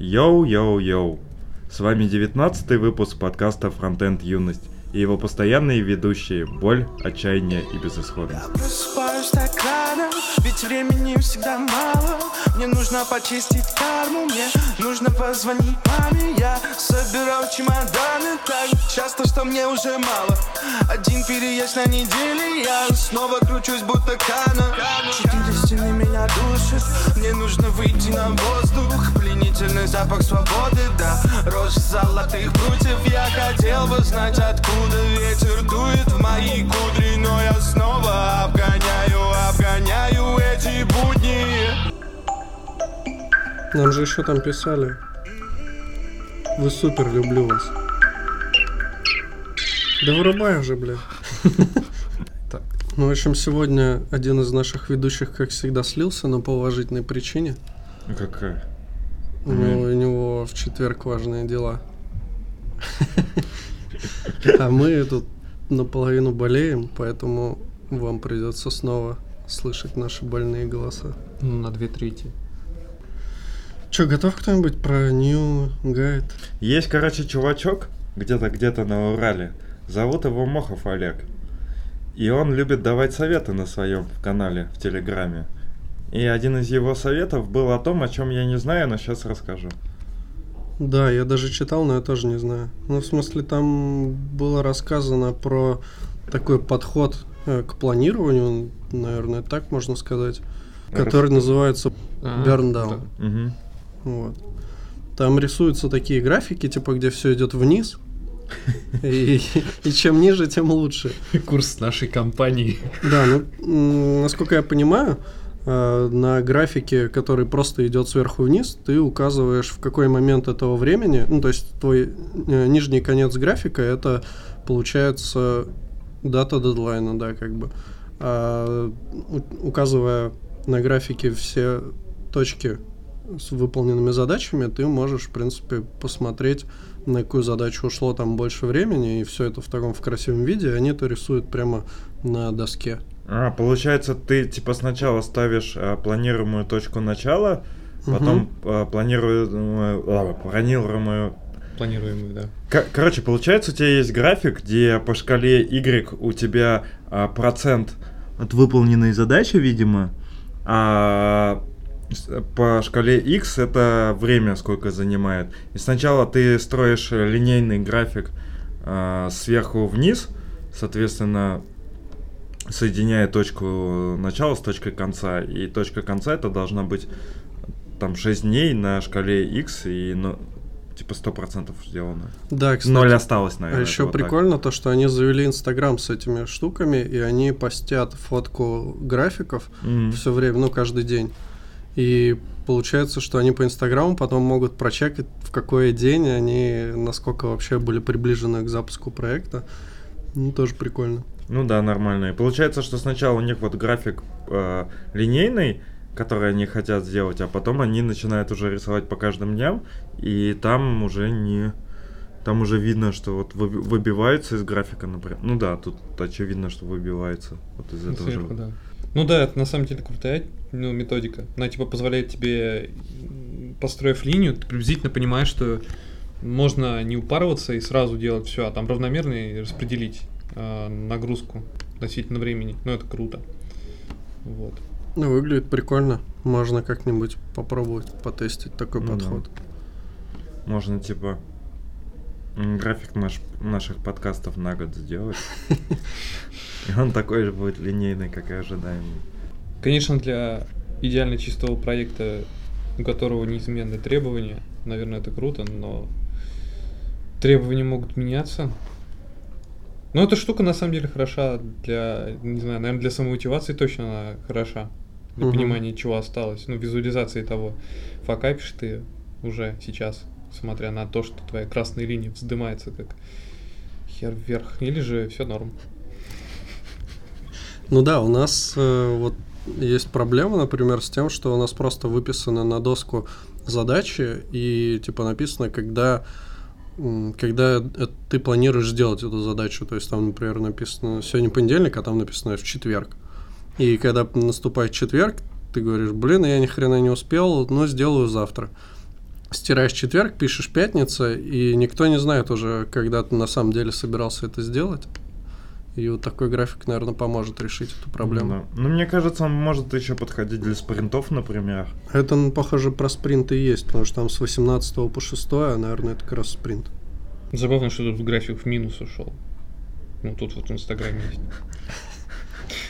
Йоу-йоу-йоу! С вами 19 выпуск подкаста «Фронтенд Юность» и его постоянные ведущие «Боль», «Отчаяние» и «Безысходность». Я так рано, ведь времени всегда мало Мне нужно почистить карму, мне нужно позвонить маме. Я собирал чемоданы так часто, что мне уже мало. Один переезд на неделе, я снова кручусь будто кана. Четыре стены меня душат, мне нужно выйти на воздух. Пленительный запах свободы, да, рожь золотых прутьев. Я хотел бы знать, откуда ветер дует в мои кудри Но я снова обгоняю, обгоняю эти будни Нам же еще там писали. Вы супер, люблю вас. Да вырубай уже, бля. Так. Ну, в общем, сегодня один из наших ведущих, как всегда, слился, но по уважительной причине. Ну, Какая? У него, у него в четверг важные дела. А мы тут наполовину болеем, поэтому вам придется снова слышать наши больные голоса. Ну, на две трети. Че, готов кто-нибудь про New Guide? Есть, короче, чувачок где-то где-то на Урале. Зовут его Мохов Олег. И он любит давать советы на своем канале в Телеграме. И один из его советов был о том, о чем я не знаю, но сейчас расскажу. Да, я даже читал, но я тоже не знаю. Ну, в смысле, там было рассказано про такой подход э, к планированию, наверное, так можно сказать, который Рас- называется А, Burn Down. Мгм. Вот. Там рисуются такие графики, типа, где все идет вниз. И, и чем ниже, тем лучше. Курс нашей компании. Да, ну, насколько я понимаю, э, на графике, который просто идет сверху вниз, ты указываешь, в какой момент этого времени, ну, то есть твой э, нижний конец графика, это получается дата дедлайна, да, как бы. А, указывая на графике все точки с выполненными задачами, ты можешь, в принципе, посмотреть, на какую задачу ушло там больше времени, и все это в таком в красивом виде, и они это рисуют прямо на доске. А, получается, ты типа сначала ставишь а, планируемую точку начала, потом а, планируемую, а, планируемую Планируемый, да. Ко- Короче, получается, у тебя есть график, где по шкале Y у тебя а, процент от выполненной задачи, видимо, а по шкале X это время, сколько занимает. И сначала ты строишь э, линейный график а, сверху вниз, соответственно, соединяя точку начала с точкой конца. И точка конца это должна быть там 6 дней на шкале X и ну, типа 100% сделано. Да, кстати. Ноль осталось, А наверное. еще это вот так. прикольно то, что они завели Инстаграм с этими штуками, и они постят фотку графиков Мгм. все время, ну, каждый день. И получается, что они по Инстаграму потом могут прочекать, в какой день они, насколько вообще были приближены к запуску проекта. Ну, тоже прикольно. Ну да, нормально. И получается, что сначала у них вот график э, линейный, который они хотят сделать, а потом они начинают уже рисовать по каждым дням, и там уже не... Там уже видно, что вот выби- выбивается из графика, например. Ну да, тут очевидно, что выбивается вот из этого Сверху, же. да. Ну да, это на самом деле крутая ну, методика. Она типа позволяет тебе, построив линию, ты приблизительно понимаешь, что можно не упарываться и сразу делать все, а там равномерно и распределить а, нагрузку относительно времени. Ну это круто. Вот. Ну, выглядит прикольно. Можно как-нибудь попробовать потестить такой Ну да. подход. Можно типа график наш, наших подкастов на год сделать. И он такой же будет линейный, как и ожидаемый. Конечно, для идеально чистого проекта, у которого неизменные требования, наверное, это круто, но требования могут меняться. Но эта штука на самом деле хороша для, не знаю, наверное, для самомотивации точно она хороша. Для Мгм. понимания, чего осталось. Ну, визуализации того, факапишь ты уже сейчас, смотря на то, что твоя красная линия вздымается как хер вверх. Или же все норм. Ну да, у нас э, вот есть проблема, например, с тем, что у нас просто выписаны на доску задачи и типа написано, когда когда э, ты планируешь сделать эту задачу. То есть там, например, написано сегодня понедельник, а там написано в четверг. И когда наступает четверг, ты говоришь, блин, я ни хрена не успел, но сделаю завтра. Стираешь четверг, пишешь пятница, и никто не знает уже, когда ты на самом деле собирался это сделать. И вот такой график, наверное, поможет решить эту проблему. Да. Ну, мне кажется, он может еще подходить для спринтов, например. Это, ну, похоже, про спринт и есть, потому что там с 18 по 6, а, наверное, это как раз спринт. Забавно, что тут график в минус ушел. Ну, тут вот в Инстаграме есть.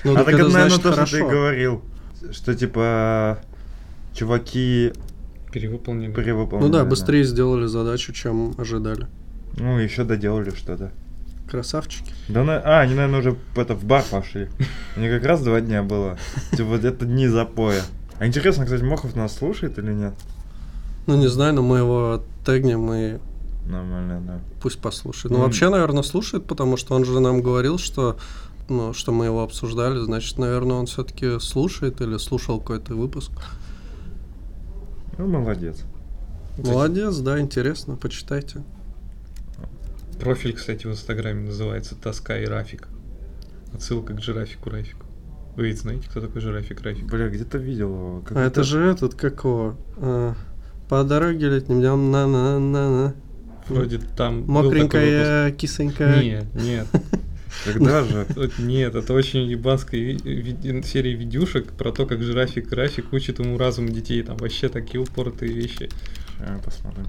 Ну, а так это наверное, то, что ты говорил. Что, типа, чуваки Перевыполнили. перевыполнили. Ну да, быстрее сделали задачу, чем ожидали. Ну, еще доделали что-то. Красавчики. Да, на... а, они, наверное, уже это, в бар пошли. У них как раз два дня было. Типа, вот это дни запоя. А интересно, кстати, Мохов нас слушает или нет? Ну, не знаю, но мы его тегнем и Нормально, да. пусть послушает. Ну, Ну, вообще, наверное, слушает, потому что он же нам говорил, что ну, что мы его обсуждали, значит, наверное, он все-таки слушает или слушал какой-то выпуск. Ну, молодец. Молодец, да, интересно, почитайте. Профиль, кстати, в Инстаграме называется Тоска и Рафик. Отсылка к жирафику Рафику. Вы ведь знаете, кто такой жирафик Рафик? Бля, где-то видел его. А это же этот, как его? а, по дороге летним днем на на на на Вроде там Мокренькая, кисонькая. Нет, нет. Когда же? Нет, это очень ебанская серия видюшек про то, как жирафик Рафик учит ему разум детей. Там вообще такие упоротые вещи. А, посмотрим.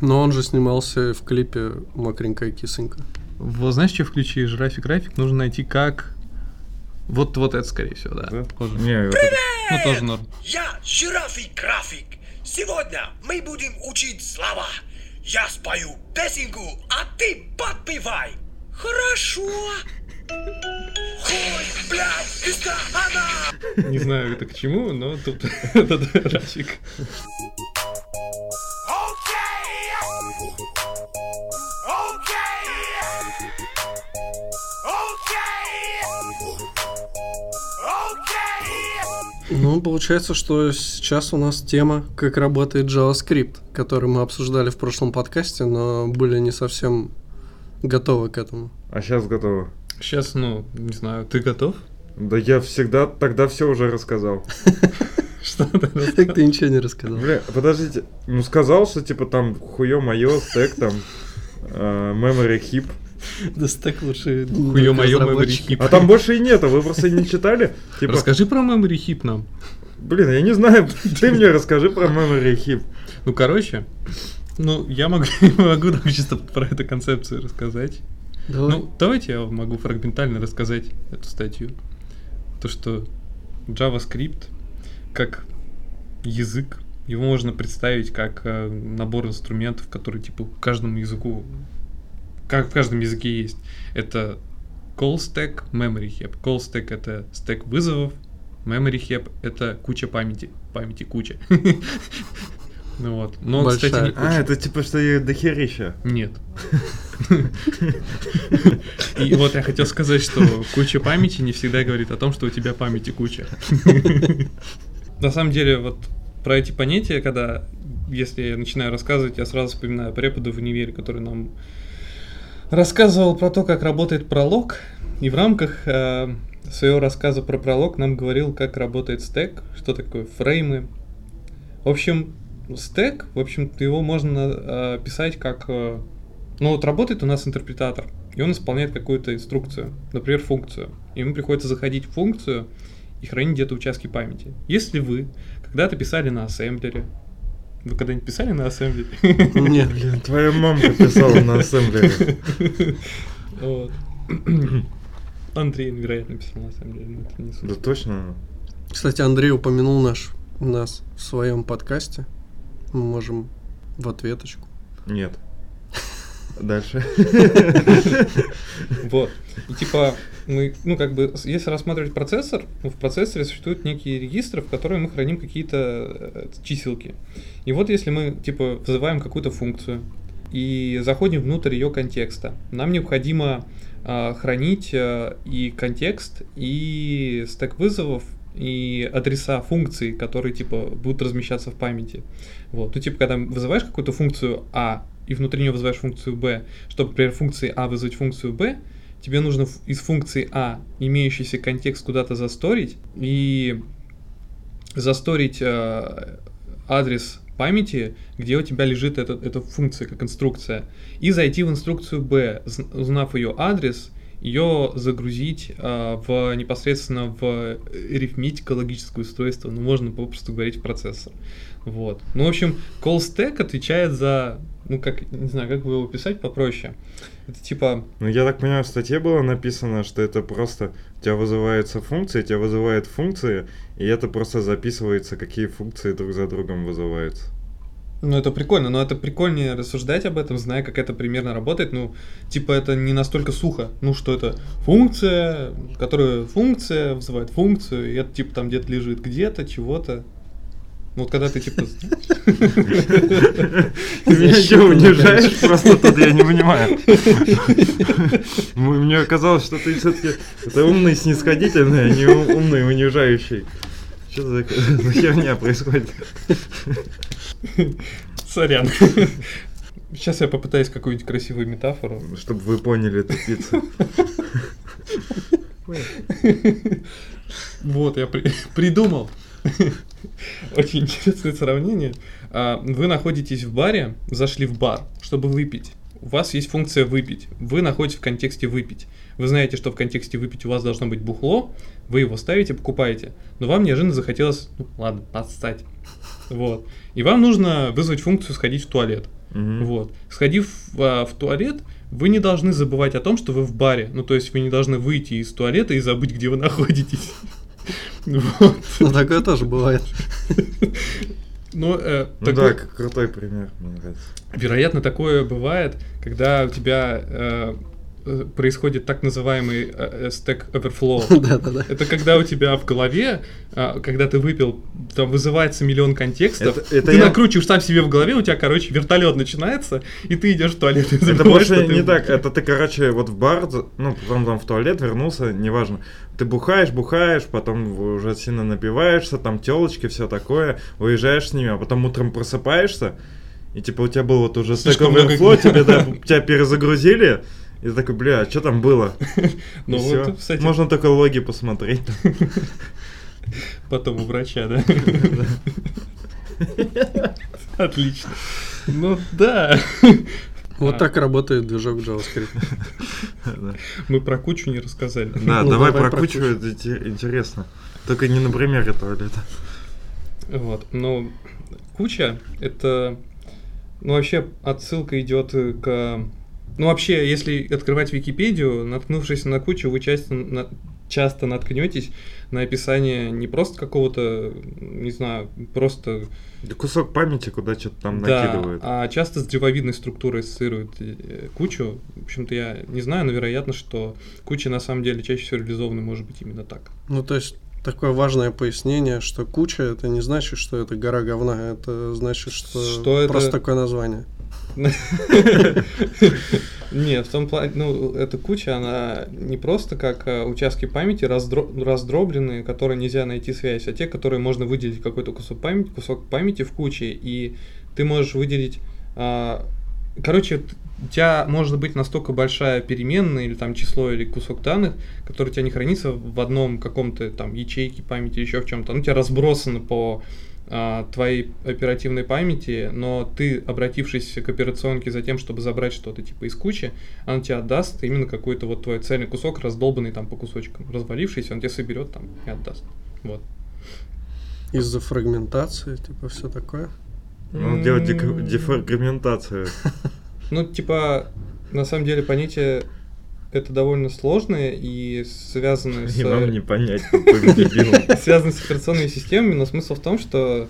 Но он же снимался в клипе Мокренькая кисонька. Вот знаешь, что в ключе жирафик Рафик нужно найти как... Вот, вот это, скорее всего, да. Да? Тоже. Не, вот это- Ну, тоже норм. Я жирафик график. Сегодня мы будем учить слова. Я спою песенку, а ты подпевай. Хорошо. Ой, блядь, это она. Не знаю, это к чему, но тут этот Рафик. Окей. Окей. Окей. Окей. Ну, получается, что сейчас у нас тема, как работает JavaScript, который мы обсуждали в прошлом подкасте, но были не совсем готовы к этому. А сейчас готово. Сейчас, ну, не знаю, ты готов? Да я всегда тогда все уже рассказал. Что ты Так ты ничего не рассказал. Бля, подождите. Ну сказал, что типа там хуё моё, стек там, э, memory heap. Да так лучше. Хуё моё memory heap. А там больше и нету, вы просто не читали? Типа, Расскажи про Memory Heap нам. блин, я не знаю, ты мне расскажи про memory heap. Ну, короче, ну, я могу, могу так чисто про эту концепцию рассказать. Давай. Ну, давайте я могу фрагментально рассказать эту статью. То, что JavaScript как язык, его можно представить как э, набор инструментов, которые типа каждому языку, как в каждом языке есть. Это call stack, memory heap. Call stack это стек вызовов, memory heap это куча памяти, памяти куча. Ну вот. Но, Большая. кстати, не А, это типа что я дохерища. нет. И вот я хотел сказать, что куча памяти не всегда говорит о том, что у тебя памяти куча. На самом деле, вот про эти понятия, когда, если я начинаю рассказывать, я сразу вспоминаю препода в универе, который нам рассказывал про то, как работает пролог, и в рамках э, своего рассказа про пролог нам говорил, как работает стек, что такое фреймы. В общем, стек, в общем, его можно э, писать как... э, ну вот работает у нас интерпретатор, и он исполняет какую-то инструкцию, например, функцию. И ему приходится заходить в функцию и хранить где-то участки памяти. Если вы когда-то писали на ассемблере, вы когда-нибудь писали на ассемблере? Нет. Блин, твоя мамка писала на ассемблере. Вот. Андрей, вероятно, писал на ассемблере, но это не суть. Да точно. Кстати, Андрей упомянул наш, нас в своем подкасте. Мы можем в ответочку. Нет. Дальше. Вот. И типа, мы, ну, как бы, если рассматривать процессор, ну, в процессоре существуют некие регистры, в которые мы храним какие-то э, чиселки. И вот если мы, типа, вызываем какую-то функцию и заходим внутрь ее контекста, нам необходимо а, хранить а, и контекст, и стек вызовов, и адреса функций, которые, типа, будут размещаться в памяти. Вот. Ну, типа, когда вызываешь какую-то функцию А, и внутри нее вызываешь функцию B, чтобы, например, функции А вызвать функцию B, тебе нужно из функции А имеющийся контекст куда-то засторить и засторить э, адрес памяти, где у тебя лежит эта, эта функция как инструкция, и зайти в инструкцию B, зн- узнав ее адрес, ее загрузить а, в непосредственно в арифметико логическое устройство, ну можно попросту говорить в процессор. Вот. Ну, в общем, call stack отвечает за, ну как, не знаю, как бы его писать попроще. Это типа, Ну, я так понимаю, в статье было написано, что это просто у тебя вызывается функция, тебя вызывает функции, и это просто записывается, какие функции друг за другом вызываются. Ну, это прикольно, но это прикольнее рассуждать об этом, зная, как это примерно работает. Ну, типа, это не настолько сухо. Ну, что это функция, которая функция вызывает функцию, и это, типа, там где-то лежит где-то, чего-то. Ну, вот когда ты, типа... Ты меня что, унижаешь? Просто тут я не понимаю. Мне казалось, что ты все-таки это умный снисходительный, а не ум- умный унижающий. Что за за херня происходит? Сорян. Сейчас я попытаюсь какую-нибудь красивую метафору. Чтобы вы поняли эту пиццу. Вот, я при- придумал. Очень интересное сравнение. А, Вы находитесь в баре, зашли в бар, чтобы выпить. У вас есть функция выпить. Вы находитесь в контексте выпить. Вы знаете, что в контексте выпить у вас должно быть бухло, вы его ставите, покупаете. Но вам неожиданно захотелось, ну ладно, подстать. Вот. И вам нужно вызвать функцию сходить в туалет. Мгм. Вот. Сходив а, в туалет, вы не должны забывать о том, что вы в баре. Ну, то есть вы не должны выйти из туалета и забыть, где вы находитесь. Вот. Ну, такое тоже бывает. Ну, э, Ну такой- да, крутой пример, мне нравится. вероятно, такое бывает, когда у тебя э, происходит так называемый э, э, stack overflow. Это когда у тебя в голове, а, когда ты выпил, там вызывается миллион контекстов, ты накручиваешь сам себе в голове, у тебя, короче, вертолет начинается, и ты идешь в туалет. Это больше не так. Это ты, короче, вот в бар, ну, потом там в туалет вернулся, неважно. Ты бухаешь, бухаешь, потом уже сильно напиваешься, там телочки, все такое, уезжаешь с ними, а потом утром просыпаешься, и типа у тебя был вот уже стек overflow, тебя перезагрузили, и такой, бля, а что там было? Ну вот, кстати, Можно только логи посмотреть. потом у врача, да? Отлично. Ну да. Вот А. так работает движок JavaScript. Мы про кучу не рассказали. Да, Ну, давай давай про про кучу, это инте- интересно. Только не на примере туалета. Вот, ну, куча это, ну, вообще отсылка идет к, ну, вообще, если открывать Википедию, наткнувшись на кучу, вы часто, на- часто наткнетесь на описание не просто какого-то, не знаю, просто, Да Кусок памяти, куда что-то там да, накидывают. а часто с древовидной структурой ассоциируют э, кучу. В общем-то, я не знаю, но вероятно, что куча на самом деле чаще всего реализована может быть именно так. Ну, то есть, такое важное пояснение, что куча это не значит, что это гора говна, это значит, что, Что это- просто такое название. Нет, в том плане, ну, эта куча, она не просто как а, участки памяти раздро- раздробленные, которые нельзя найти связь, а те, которые можно выделить какой-то кусок памяти, кусок памяти в куче, и ты можешь выделить... а, короче, у тебя может быть настолько большая переменная или там число или кусок данных, который у тебя не хранится в одном каком-то там ячейке памяти, еще в чем-то, ну, у тебя разбросаны по твоей оперативной памяти, но ты, обратившись к операционке за тем, чтобы забрать что-то типа из кучи, она тебе отдаст именно какой-то вот твой цельный кусок, раздолбанный там по кусочкам, развалившийся, он тебе соберет там и отдаст. Вот. Из-за фрагментации, типа, все такое. Ну, М. дефрагментацию. Ну, типа, на самом деле понятие это довольно сложное и связанное с... И вам не понять, связано с операционными системами, но смысл в том, что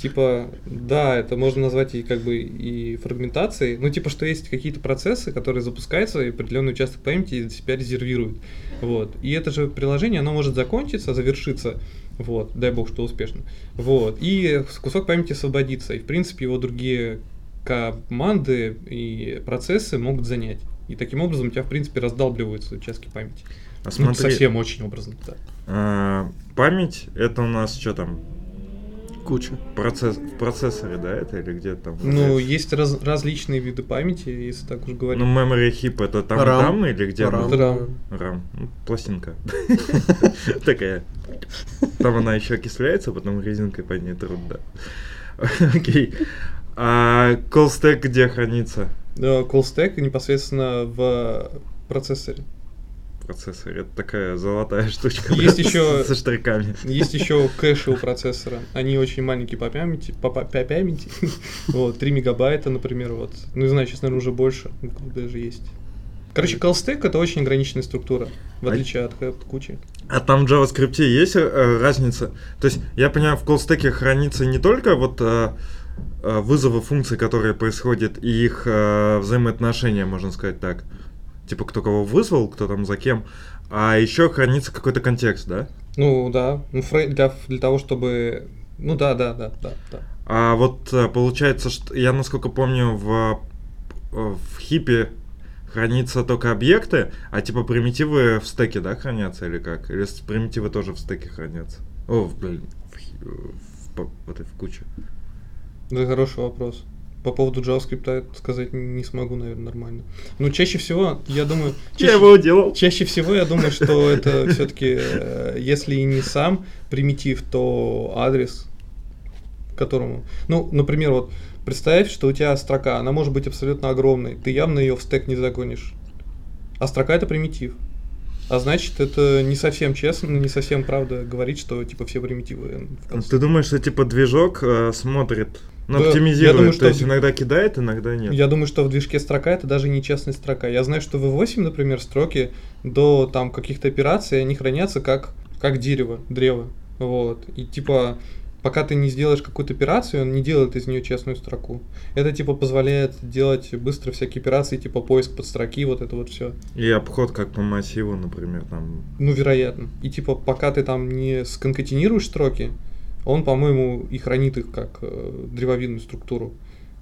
типа, да, это можно назвать и как бы и фрагментацией, ну типа, что есть какие-то процессы, которые запускаются, и определенный участок памяти для себя резервируют. Вот. И это же приложение, оно может закончиться, завершиться, вот, дай бог, что успешно. Вот. И кусок памяти освободится. И, в принципе, его другие команды и процессы могут занять. И таким образом у тебя, в принципе, раздалбливаются участки памяти. А Ну, смотри, совсем очень образно, да. а, память это у нас что там? Куча. Процесс, в процессоре, да, это или где там? Ну, есть раз- различные виды памяти, если так уж говорить. Ну, memory heap это там и RAM. там или где? RAM. RAM. RAM. Ну, пластинка. Такая. Там она еще окисляется, потом резинкой по ней труд, да. Окей. А call stack где хранится? Call stack непосредственно в процессоре. Процессор. Это такая золотая штучка. Есть еще- Со штриками. Есть еще кэши у процессора. Они очень маленькие по памяти. По, по- по памяти. Вот, 3 мегабайта, например, вот. Ну, не знаю, сейчас, наверное, уже больше. Даже есть. Короче, stack это очень ограниченная структура, в А- отличие от, от кучи. А там в JavaScript есть э, разница? То есть, я понимаю, в колстеке хранится не только вот э, э, вызовы функций, которые происходят, и их э, взаимоотношения, можно сказать так. Типа, кто кого вызвал, кто там за кем. А еще хранится какой-то контекст, да? Ну, да. Ну, для, для того, чтобы... Ну, да, да, да, да, да. А вот э, получается, что я насколько помню, в, э, в хипе хранятся только объекты, а типа примитивы в стеке, да, хранятся или как? Или примитивы тоже в стеке хранятся? О, в, блин, в, в, по- в этой в куче. Это хороший вопрос. По поводу JavaScript сказать не смогу, наверное, нормально. Ну, чаще всего, я думаю... Я чаще- его делал. Чаще всего я думаю, что это все-таки, если и не сам примитив, то адрес, к которому. Ну, например, вот представь, что у тебя строка, она может быть абсолютно огромной, ты явно ее в стек не загонишь. А строка это примитив. А значит, это не совсем честно, не совсем правда говорить, что типа все примитивы. конце. Ты думаешь, что типа движок э, смотрит, ну, Да, оптимизирует, думаю, то что есть в- иногда кидает, иногда нет. Я думаю, что в движке строка это даже не честная строка. Я знаю, что в V8, например, строки до там каких-то операций, они хранятся как, как дерево, древо. Вот. И типа, пока ты не сделаешь какую-то операцию, он не делает из нее честную строку. Это типа позволяет делать быстро всякие операции, типа поиск под строки, вот это вот все. И обход как по массиву, например, там. Ну, вероятно. И типа, пока ты там не сконкатинируешь строки, он, по-моему, и хранит их как э, древовидную структуру.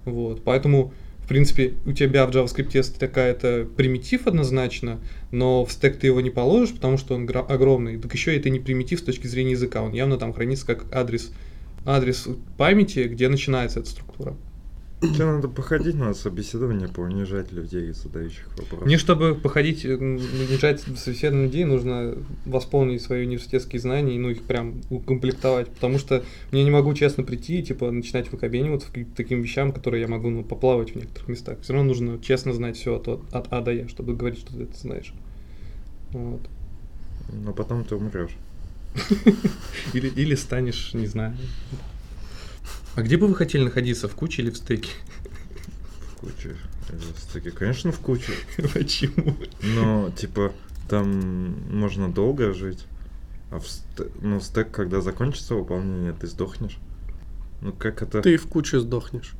Вот. Поэтому, в принципе, у тебя в JavaScript есть такая-то примитив однозначно, но в стек ты его не положишь, потому что он огромный. Так еще это не примитив с точки зрения языка. Он явно там хранится как адрес, адрес памяти, где начинается эта структура. Тебе надо походить на собеседование по унижать людей, задающих вопросы. Мне, чтобы походить, э, унижать собеседование людей, нужно восполнить свои университетские знания и ну, их прям укомплектовать. Потому что я не могу честно прийти и типа начинать выкобениваться к таким вещам, которые я могу ну, поплавать в некоторых местах. Все равно нужно честно знать все от, от А до Я, чтобы говорить, что ты это знаешь. Вот. Но потом ты умрешь. Или, или станешь, не знаю. А где бы вы хотели находиться, в куче или в стеке? В куче. В стеке. Конечно, в куче. Почему? Но, типа, там можно долго жить. А в сте- ну, стек, когда закончится выполнение, ты сдохнешь. Ну, как это... Ты в куче сдохнешь.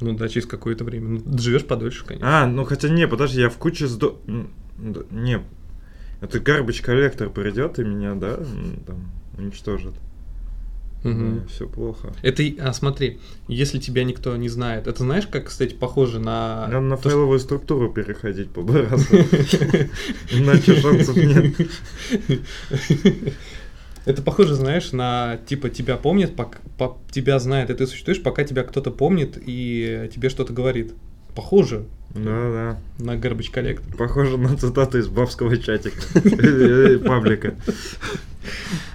Ну да, через какое-то время. Ну, живешь подольше, конечно. А, ну хотя не, подожди, я в куче сдох... Не, это garbage коллектор придет и меня, да, там, уничтожит. Мгм. Все плохо. Это, а смотри, если тебя никто не знает, это знаешь, как, кстати, похоже на... Надо на то, что- файловую структуру переходить по разу. Иначе шансов нет. Это похоже, знаешь, на типа тебя помнят, пок- по- тебя знает, и ты существуешь, пока тебя кто-то помнит и тебе что-то говорит. Похоже Да-да. на garbage коллектор. Похоже на цитату из бабского чатика. Э, Паблика.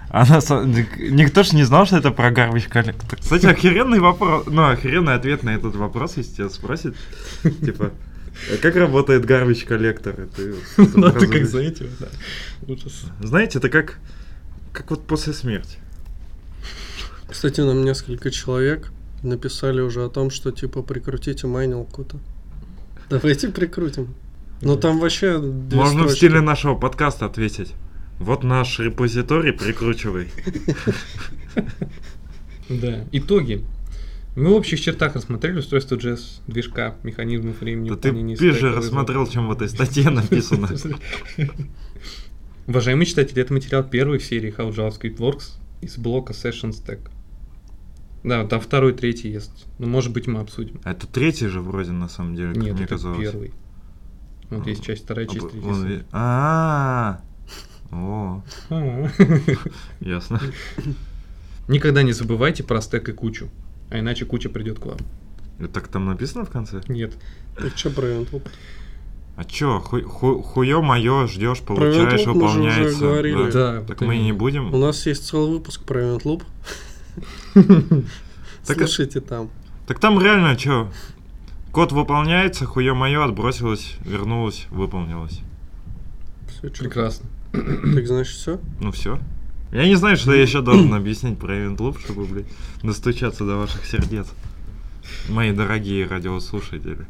А на самом- Никто ж не знал, что это про garbage коллектор. Кстати, охеренный вопрос, ну, охеренный ответ на этот вопрос, если тебя спросят. Типа, «А как работает garbage коллектор? И ты вот Ну, ты как за этим, да. Ужас. Знаете, это как, как вот после смерти. Кстати, нам несколько человек написали уже о том, что типа прикрутите майнилку-то. Давайте прикрутим. Но там вообще Можно в стиле нашего подкаста ответить. Вот наш репозиторий, прикручивай. Да. Итоги. Мы в общих чертах рассмотрели устройство JS, движка, механизмов времени. Да ты стека, рассмотрел, чем в этой статье написано. Уважаемые читатели, это материал первой серии How JavaScript Works из блока Session Stack. Да, там второй, третий есть. Ну, может быть, мы обсудим. А Это третий же вроде на самом деле, как Нет, мне это казалось. первый. Вот есть часть вторая, А, часть третья. А, о, А. ясно. Никогда не забывайте про стек и кучу. А иначе куча придет к вам. Это Так там написано в конце? Нет. Так что про Eventloop? А чё, ху- ху- хуё моё ждешь, Про получаешь, мы уже выполняется. говорили. Да, Так мы и не будем. У нас есть целый выпуск про Eventloop. Так, Слушайте там. так там реально что? Код выполняется, хуе мое, отбросилось, вернулось, выполнилось. Чё? Прекрасно. Так значит все? Ну все. Я не знаю, что я еще должен объяснить про Event Loop, чтобы, блядь, достучаться до ваших сердец. Мои дорогие радиослушатели.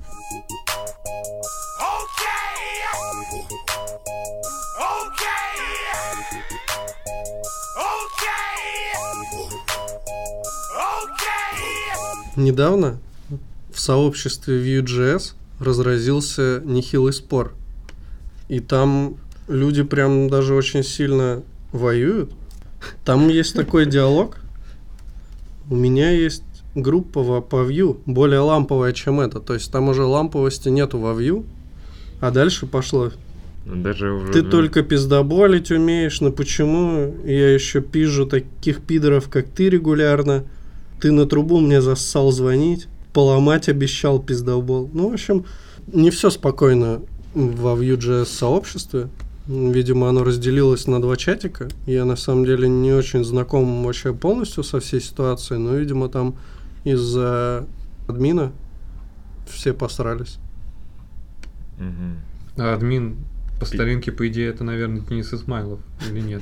Недавно в сообществе Vue.js разразился нехилый спор. И там люди прям даже очень сильно воюют. Там есть такой диалог. У меня есть группа по Vue, более ламповая, чем это. То есть там уже ламповости нету во Vue. А дальше пошло. Даже уже... Ты только пиздоболить умеешь, но почему я еще пижу таких пидоров, как ты регулярно? Ты на трубу мне зассал звонить, поломать обещал пиздобол. Ну, в общем, не все спокойно во Vue.js сообществе. Видимо, оно разделилось на два чатика. Я на самом деле не очень знаком вообще полностью со всей ситуацией, но, видимо, там из-за админа все посрались. мгм. А админ по старинке, по идее, это, наверное, Денис Измайлов или нет?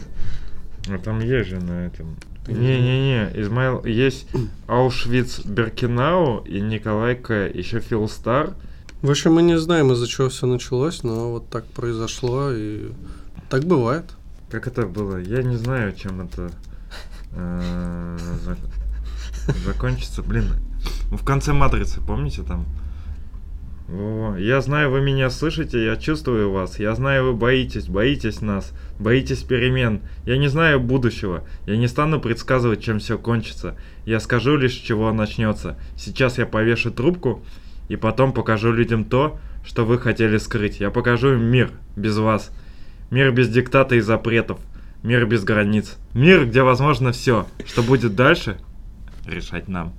А там есть же на этом. Не-не-не, Измаил, есть Аушвиц Беркинау и Николайка, еще Фил Стар. В общем, мы не знаем, из-за чего все началось, но вот так произошло, и так бывает. Как это было? Я не знаю, чем это э, зак- закончится. Блин, ну, в конце Матрицы, помните там? Во, Я знаю, вы меня слышите, я чувствую вас. Я знаю, вы боитесь, боитесь нас, боитесь перемен. Я не знаю будущего. Я не стану предсказывать, чем все кончится. Я скажу лишь, чего начнется. Сейчас я повешу трубку и потом покажу людям то, что вы хотели скрыть. Я покажу им мир без вас. Мир без диктата и запретов. Мир без границ. Мир, где возможно все. Что будет дальше, решать нам.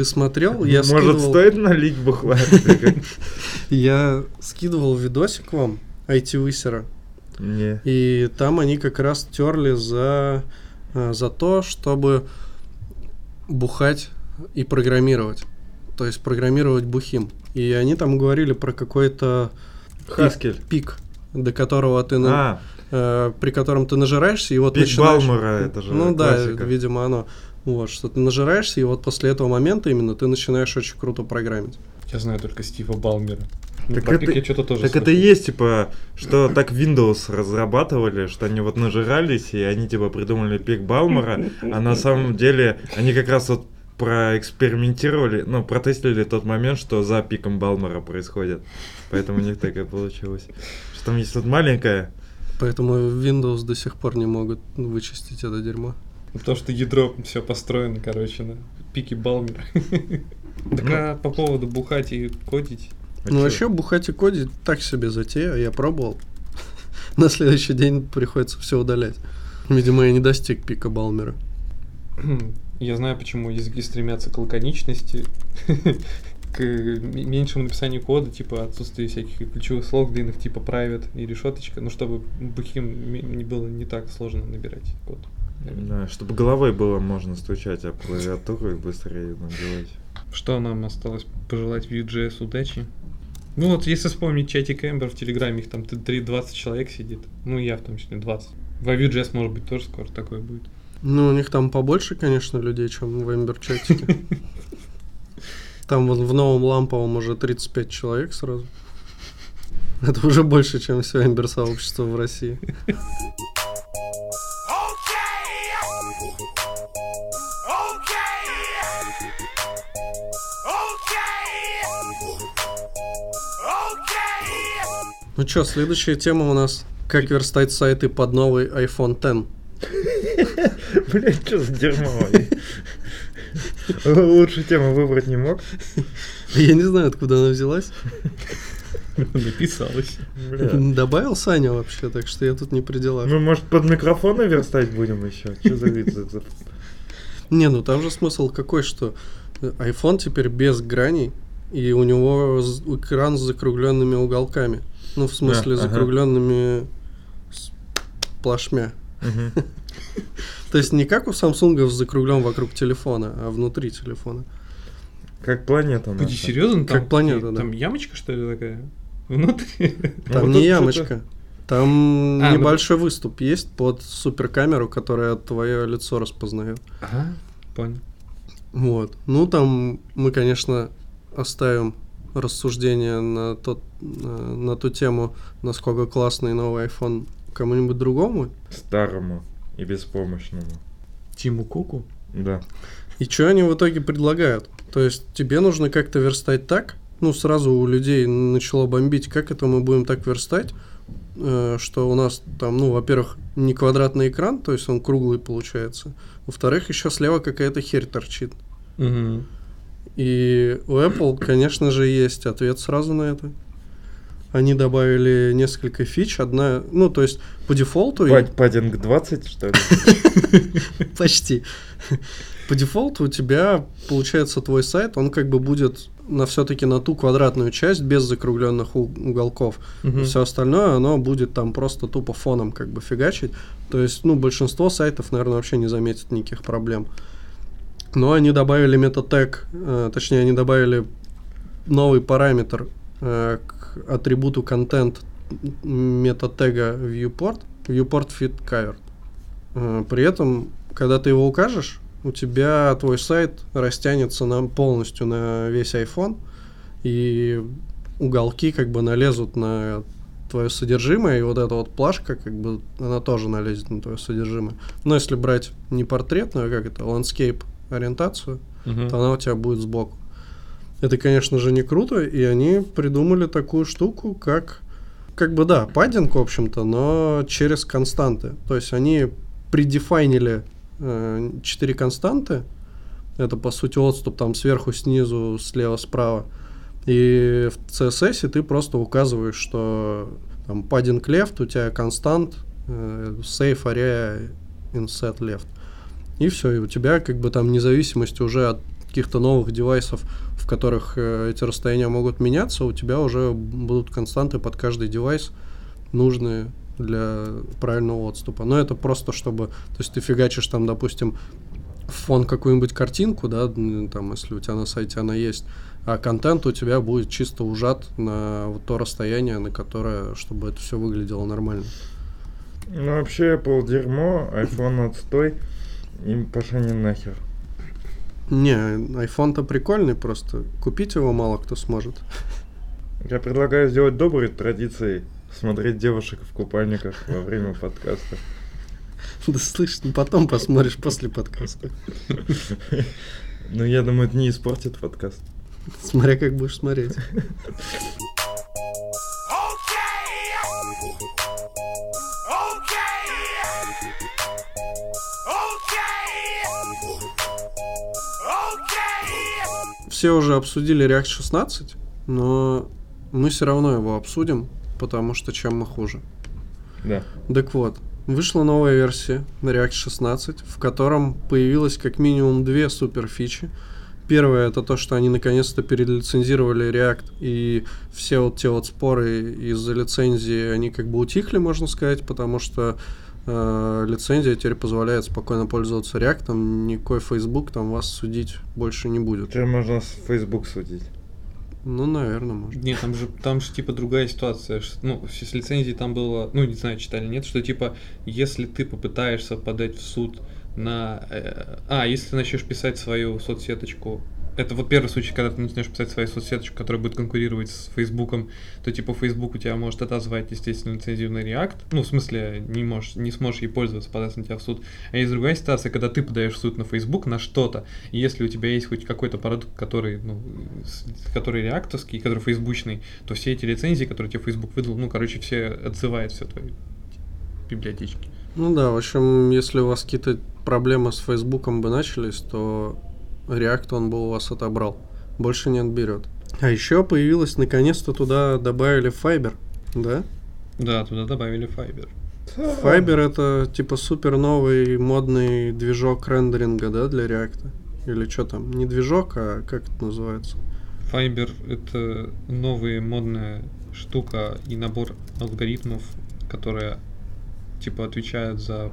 Ты смотрел? Я Может, скидывал, стоит налить бухла? я скидывал видосик вам IT-высера, и там они как раз терли за, э, за то, чтобы бухать и программировать. То есть программировать бухим. И они там говорили про какой-то Хаскель. пик, до которого ты на- А, э, при котором ты нажираешься, и вот пик начинаешь... Балмера, это же Ну да, классика. видимо, оно. Вот, что ты нажираешься, и вот после этого момента именно ты начинаешь очень круто программить. Я знаю только Стива Балмера. Ну, Так про это- я что-то тоже Так это и есть, типа, что так Windows разрабатывали, что они вот нажирались, и они, типа, придумали пик Балмера, а на самом деле они как раз вот проэкспериментировали, ну, протестили тот момент, что за пиком Балмера происходит. Поэтому у них так и получилось. Что там есть вот маленькая, Поэтому Windows до сих пор не могут вычистить это дерьмо. Потому что ядро все построено, короче, на пике Балмера. Так а по поводу бухать и кодить, А ну вообще бухать и кодить так себе затея, я пробовал. На следующий день приходится все удалять. Видимо, я не достиг пика Балмера. я знаю, почему языки стремятся к лаконичности, к меньшему написанию кода, типа отсутствие всяких ключевых слов длинных, типа private и решеточка, ну чтобы бухим не было не так сложно набирать код. Да, чтобы головой было можно стучать об клавиатуру и быстрее набивать. Что нам осталось пожелать Vue.js удачи? Ну вот, если вспомнить чатик Эмбер в Телеграме, их там 3-20 человек сидит. Ну, я в том числе 20. В Vue.js, может быть, тоже скоро такое будет. Ну, у них там побольше, конечно, людей, чем в Эмбер чатике. Там вот в новом ламповом уже 35 человек сразу. Это уже больше, чем все Эмбер сообщество в России. Ну что, следующая тема у нас как верстать сайты под новый iPhone X. Блять, что за дерьмо? Лучше тему выбрать не мог? Я не знаю, откуда она взялась. Написалось. Добавил Саня вообще, так что я тут не при делах. Мы, может, под микрофоны верстать будем еще? Что за вид? за- Не, ну там же смысл какой, что iPhone теперь без граней, и у него экран с закругленными уголками. Ну, в смысле, ага. закругленными с- плашмя. То есть не как у Samsung закруглен вокруг телефона, а внутри телефона. Как планета наша. серьезно? Как Там, планета, да. Там ямочка, что ли, такая? Внутри? Ну, Там не ямочка. Там А, ну- небольшой выступ есть под суперкамеру, которая твое лицо распознает. Ага, понял. Вот. Ну, там мы, конечно, оставим рассуждение на, тот, на, на ту тему, насколько классный новый iPhone кому-нибудь другому. Старому и беспомощному. Тиму Куку? Да. И что они в итоге предлагают? То есть тебе нужно как-то верстать так, ну, сразу у людей начало бомбить, как это мы будем так верстать, э, что у нас там, ну, во-первых, не квадратный экран, то есть он круглый получается, во-вторых, еще слева какая-то херь торчит. Угу. И у Apple, конечно же, есть ответ сразу на это. Они добавили несколько фич. Одна, ну, то есть по дефолту... Пад- Паддинг 20, что ли? Почти. По дефолту у тебя, получается, твой сайт, он как бы будет на все-таки на ту квадратную часть без закругленных уголков. Все остальное, оно будет там просто тупо фоном как бы фигачить. То есть, ну, большинство сайтов, наверное, вообще не заметит никаких проблем. Но они добавили метатег, э, точнее, они добавили новый параметр э, к атрибуту контент метатега viewport, viewport fit cover. Э, При этом, когда ты его укажешь, у тебя твой сайт растянется на, полностью на весь iPhone, и уголки как бы налезут на твое содержимое, и вот эта вот плашка, как бы, она тоже налезет на твое содержимое. Но если брать не портретную, а как это, landscape ориентацию, то она у тебя будет сбоку. Это, конечно же, не круто, и они придумали такую штуку, как, как бы, да, паддинг, в общем-то, но через константы. То есть они предефайнили э, константы, это, по сути, отступ там сверху, снизу, слева, справа. И в CSS ты просто указываешь, что там padding left, у тебя констант, э, save area inset left. И все, и у тебя как бы там вне зависимости уже от каких-то новых девайсов, в которых э, эти расстояния могут меняться, у тебя уже будут константы под каждый девайс нужные для правильного отступа. Но это просто чтобы, то есть ты фигачишь там, допустим, в фон какую-нибудь картинку, да, там, если у тебя на сайте она есть, а контент у тебя будет чисто ужат на вот то расстояние, на которое, чтобы это все выглядело нормально. Ну, вообще, Apple дерьмо, iPhone отстой, им пошли не нахер. Не, iPhone-то прикольный, просто купить его мало кто сможет. Я предлагаю сделать доброй традицией смотреть девушек в купальниках во время подкаста. Да слышь, ну потом посмотришь после подкаста. Ну, я думаю, это не испортит подкаст. Смотря как будешь смотреть. Все уже обсудили React 16, но мы все равно его обсудим, потому что чем мы хуже. Да. Так вот, вышла новая версия на React 16, в котором появилось как минимум две супер фичи. Первое это то, что они наконец-то перелицензировали React, и все вот те вот споры из-за лицензии, они как бы утихли, можно сказать, потому что э, лицензия теперь позволяет спокойно пользоваться React, никакой Facebook там вас судить больше не будет. Теперь можно с Facebook судить. Ну, наверное, может. Нет, там же, там же типа другая ситуация. Ну, с лицензией там было, ну, не знаю, читали, нет, что типа, если ты попытаешься подать в суд на... э, а, если ты начнешь писать свою соцсеточку, это вот первый случай, когда ты начнешь писать свою соцсеточку, которая будет конкурировать с Фейсбуком, то типа Facebook у тебя может отозвать, естественно, лицензию на React. Ну, в смысле, не, можешь, не сможешь ей пользоваться, подаст на тебя в суд. А есть другая ситуация, когда ты подаешь в суд на Facebook на что-то, и если у тебя есть хоть какой-то продукт, который, ну, который реактовский, который фейсбучный, то все эти лицензии, которые тебе Facebook выдал, ну, короче, все отзывает все твои библиотечки. Ну да, в общем, если у вас какие-то проблемы с Фейсбуком бы начались, то React он бы у вас отобрал. Больше не отберет. А еще появилось, наконец-то туда добавили Fiber, да? Да, туда добавили Fiber. Fiber это типа супер новый модный движок рендеринга, да, для React? Или что там? Не движок, а как это называется? Fiber это новая модная штука и набор алгоритмов, которые типа отвечают за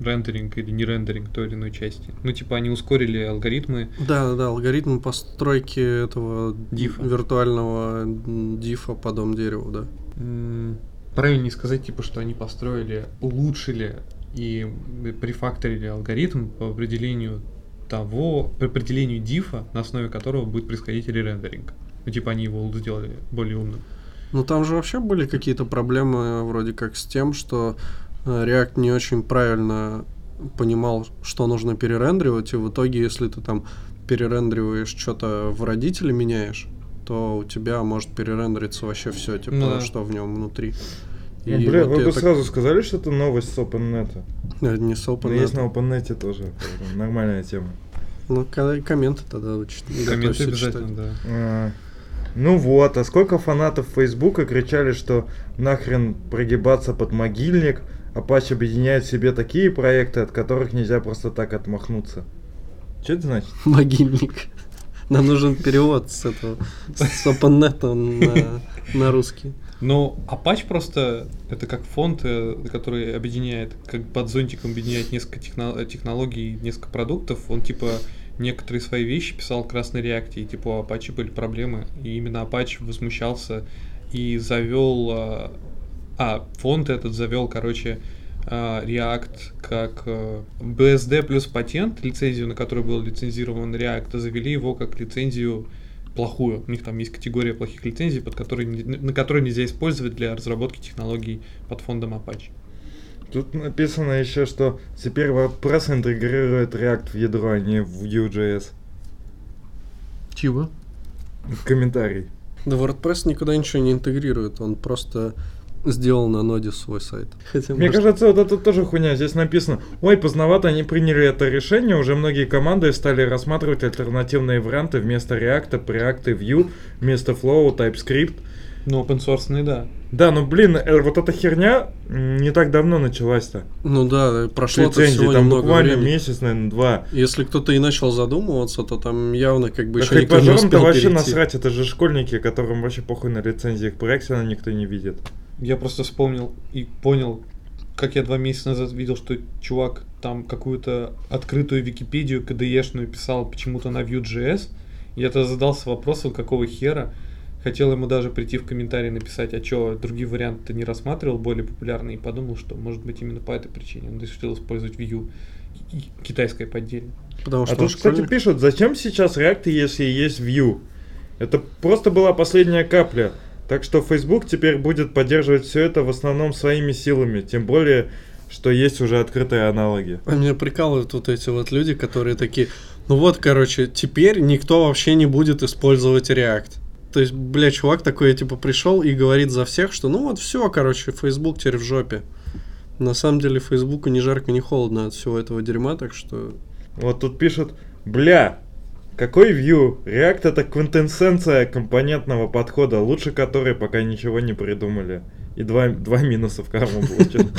рендеринг или не рендеринг той или иной части. Ну, типа, они ускорили алгоритмы. Да, да, да, алгоритм постройки этого Дифа. виртуального дифа по дом дереву, да. М, Правильнее сказать, типа, что они построили, улучшили и префакторили алгоритм по определению того, по определению дифа, на основе которого будет происходить ререндеринг. Ну, типа, они его сделали более умным. Ну там же вообще были какие-то проблемы вроде как с тем, что React не очень правильно понимал, что нужно перерендеривать, и в итоге, если ты там перерендериваешь что-то в родителе меняешь, то у тебя может перерендериться вообще все, типа, Ну да. что в нем внутри. Ну, бля, вот вы бы так- сразу сказали, что это новость с OpenNet. Э, Не с Но OpenNet. есть на OpenNet тоже. Нормальная тема. Ну, ко- комменты тогда учит- Комменты обязательно, да. А, Ну вот, а сколько фанатов Фейсбука кричали, что нахрен прогибаться под могильник, Apache объединяет в себе такие проекты, от которых нельзя просто так отмахнуться. Что это значит? Могильник. Нам нужен перевод с этого, с OpenNet на, на русский. Но Apache просто это как фонд, э, который объединяет, как под зонтиком объединяет несколько техно- технологий, несколько продуктов. Он типа некоторые свои вещи писал в красной реакте, и типа у Apache были проблемы, и именно Apache возмущался и завел, а, фонд этот завел, короче, а, React как э, BSD плюс патент, лицензию, на которой был лицензирован React, завели его как лицензию плохую. У них там есть категория плохих лицензий, под которой, на которые нельзя использовать для разработки технологий под фондом Apache. Тут написано еще, что теперь WordPress интегрирует React в ядро, а не в Vue.js. Чего? Комментарий. Да WordPress никуда ничего не интегрирует, он просто сделал на ноде свой сайт. Хотя, Мне может, кажется, вот это тоже хуйня. Здесь написано, ой, поздновато они приняли это решение, уже многие команды стали рассматривать альтернативные варианты вместо React, Preact и Vue, вместо Flow, TypeScript. Ну, open source, да. Да, ну блин, э, вот эта херня не так давно началась-то. Ну да, прошло Лицензии, всего там немного буквально времени. месяц, наверное, два. Если кто-то и начал задумываться, то там явно как бы Да еще никто не успел вообще перейти. насрать, это же школьники, которым вообще похуй на лицензии к Preact, никто не видит. Я просто вспомнил и понял, как я два месяца назад видел, что чувак там какую-то открытую Википедию КДЕшную писал почему-то на Vue.js. Я тогда задался вопросом, какого хера. Хотел ему даже прийти в комментарии написать, а чё, другие варианты не рассматривал, более популярные, и подумал, что может быть именно по этой причине он решил использовать Vue и- и китайское поддельно. Потому А что тут, он кстати, пишут, зачем сейчас React, если есть Vue? Это просто была последняя капля. Так что Facebook теперь будет поддерживать все это в основном своими силами. Тем более, что есть уже открытые аналоги. А меня прикалывают вот эти вот люди, которые такие, ну вот, короче, теперь никто вообще не будет использовать React. То есть, бля, чувак такой, типа, пришел и говорит за всех, что ну вот все, короче, Facebook теперь в жопе. На самом деле, Фейсбуку ни жарко, ни холодно от всего этого дерьма, так что... Вот тут пишут, бля, какой Vue? React это квинтэссенция компонентного подхода, лучше которой пока ничего не придумали. И два, два минуса в карму получил.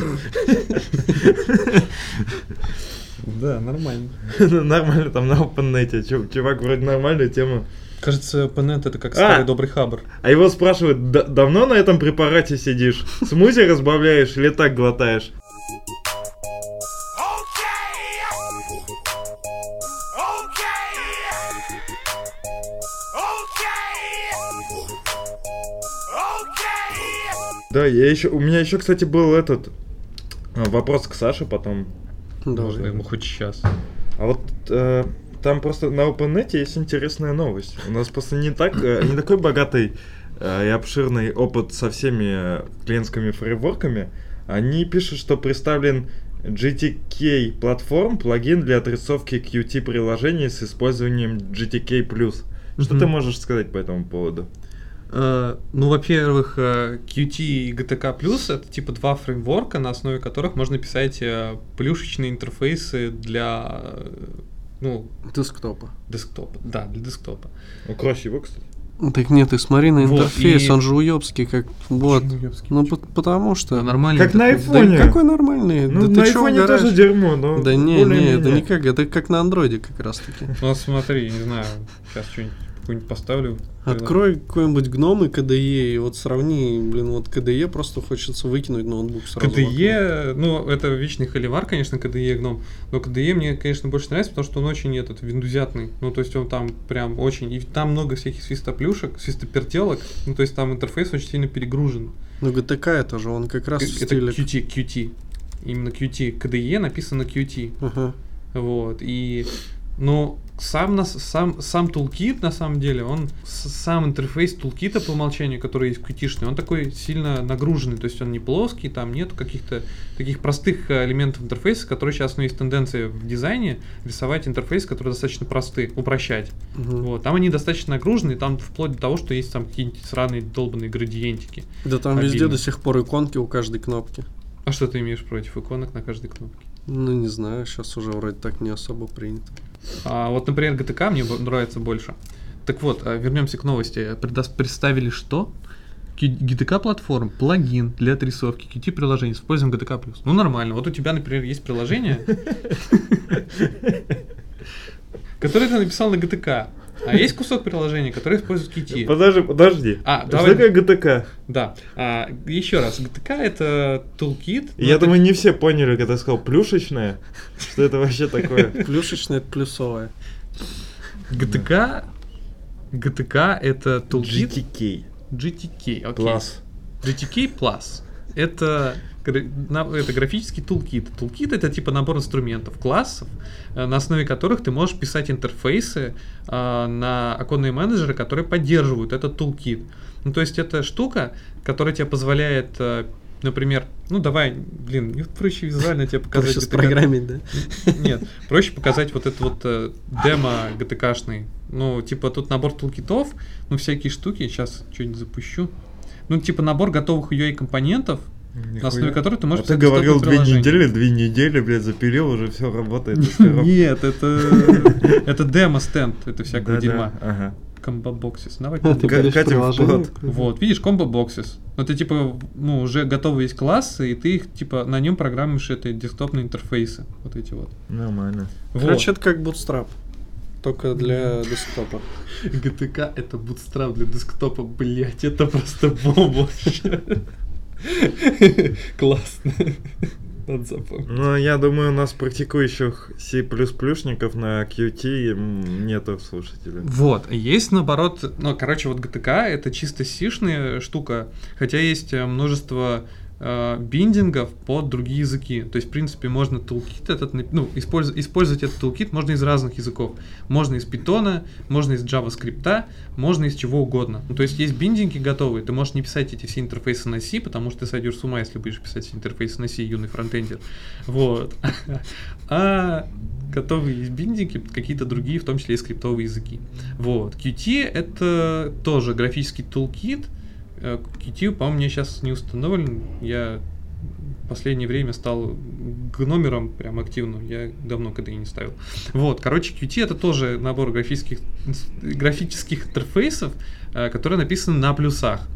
Да, нормально. Нормально там на OpenNet. Чу- Чувак вроде нормальная тема. Кажется, Понент это как А! старый добрый хабр. А его спрашивают, «Да- давно на этом препарате сидишь? Смузи разбавляешь или так глотаешь? Да, я еще, у меня еще, кстати, был этот а, вопрос к Саше потом. Да, Можно ему хоть сейчас. А вот э, там просто на OpenNet есть интересная новость. У нас просто не так, э, не такой богатый э, и обширный опыт со всеми э, клиентскими фреймворками. Они пишут, что представлен GTK платформ, плагин для отрисовки Qt приложений с использованием GTK+. Что Мгм. ты можешь сказать по этому поводу? Э, Ну, во-первых, э, Qt и GTK+, это типа два фреймворка, на основе которых можно писать э, плюшечные интерфейсы для, ну, десктопа. десктопа. Да, для десктопа. Укрось его, кстати. Так нет, ты смотри на Вот, интерфейс, и- он же уебский, как... Вот. Почему ёбский? Ну, по- потому что... нормально. Как на Да айфоне. какой нормальный? Ну, да на айфоне тоже дерьмо, но Да не, не, это более-менее. никак, это как на андроиде как раз таки. Ну, смотри, не знаю, сейчас что-нибудь какой-нибудь поставлю. Открой какой-нибудь гном и KDE, и вот сравни, блин, вот KDE просто хочется выкинуть ноутбук сразу. KDE, ну, это вечный холивар, конечно, KDE гном, но KDE мне, конечно, больше нравится, потому что он очень этот, виндузятный, ну, то есть он там прям очень, и там много всяких свистоплюшек, свистопертелок, ну, то есть там интерфейс очень сильно перегружен. Ну, GTK это же, он как раз в это стиле... Qt, Qt, именно Qt, KDE написано Qt, Ага. вот, и, но сам, нас, сам, сам тулкит, на самом деле, он, сам интерфейс тулкита по умолчанию, который есть qt он такой сильно нагруженный, то есть он не плоский, там нету каких-то таких простых э, элементов интерфейса, которые сейчас, ну, есть тенденция в дизайне рисовать интерфейс, которые достаточно просты, упрощать. Мгм. Вот, там они достаточно нагружены, там вплоть до того, что есть там какие-нибудь сраные долбанные градиентики. Да там везде Обильно. до сих пор иконки у каждой кнопки. А что ты имеешь против иконок на каждой кнопке? Ну, не знаю, сейчас уже вроде так не особо принято. А, вот, например, GTK мне нравится больше. Так вот, а, вернемся к новости. Представили что? GTK платформ, плагин для отрисовки Qt приложений с использованием GTK+. Ну, нормально. Вот у тебя, например, есть приложение, которое ты написал на GTK, а есть кусок приложения, который использует Qt. Подожди, подожди. А, Что давай- такое GTK? Да. А, еще раз, GTK это toolkit. Я это- думаю, не все поняли, когда я сказал плюшечная, что это вообще такое. Плюшечное это плюсовое. GTK GTK это toolkit GTK. GTK. окей. Класс. GTK Plus. Это, это графический тулкит. Тулкит это типа набор инструментов, классов, э, на основе которых ты можешь писать интерфейсы э, на оконные менеджеры, которые поддерживают этот тулкит. Ну, то есть это штука, которая тебе позволяет, э, например, ну давай, блин, мне проще визуально тебе показать. Проще GTK. спрограммить, да? Нет, проще показать вот этот вот э, демо GTK-шный. Ну, типа тут набор тулкитов, ну, всякие штуки. Сейчас что-нибудь запущу. Ну, типа набор готовых UI-компонентов, на основе которых ты можешь А ты говорил две недели, две недели, блядь, запилил, уже все работает. Нет, это это демо-стенд, это всякого дерьма. Комбо-боксис. Давай Катя. Вот, видишь, комбо-боксис. Ну, ты типа, ну, уже готовы есть классы, и ты их, типа, на нем программируешь это десктопные интерфейсы. Вот эти вот. Нормально. Короче, это как Bootstrap. Только для десктопа. GTK это bootstrap для десктопа, блять, это просто бомба. Классно. Надо запомнить. Ну, я думаю, у нас практикующих C++шников на Qt нету слушателей. Вот, есть наоборот, ну, короче, вот GTK это чисто сишная штука, хотя есть э, множество э, биндингов под другие языки. То есть, в принципе, можно toolkit этот, ну, использ- использовать этот toolkit можно из разных языков. Можно из Python, можно из JavaScript, можно из чего угодно. Ну, то есть, есть биндинги готовые, ты можешь не писать эти все интерфейсы на C, потому что ты сойдешь с ума, если будешь писать интерфейсы на C, юный фронтендер. Вот. А готовые есть биндинги, какие-то другие, в том числе и скриптовые языки. Вот. Qt это тоже графический toolkit. Э, Qt, по-моему, мне сейчас не установлен. Я в последнее время стал гномером прям активно. Я давно когда и не ставил. Вот, короче, Qt это тоже набор графических, графических интерфейсов, э, которые написаны на плюсах.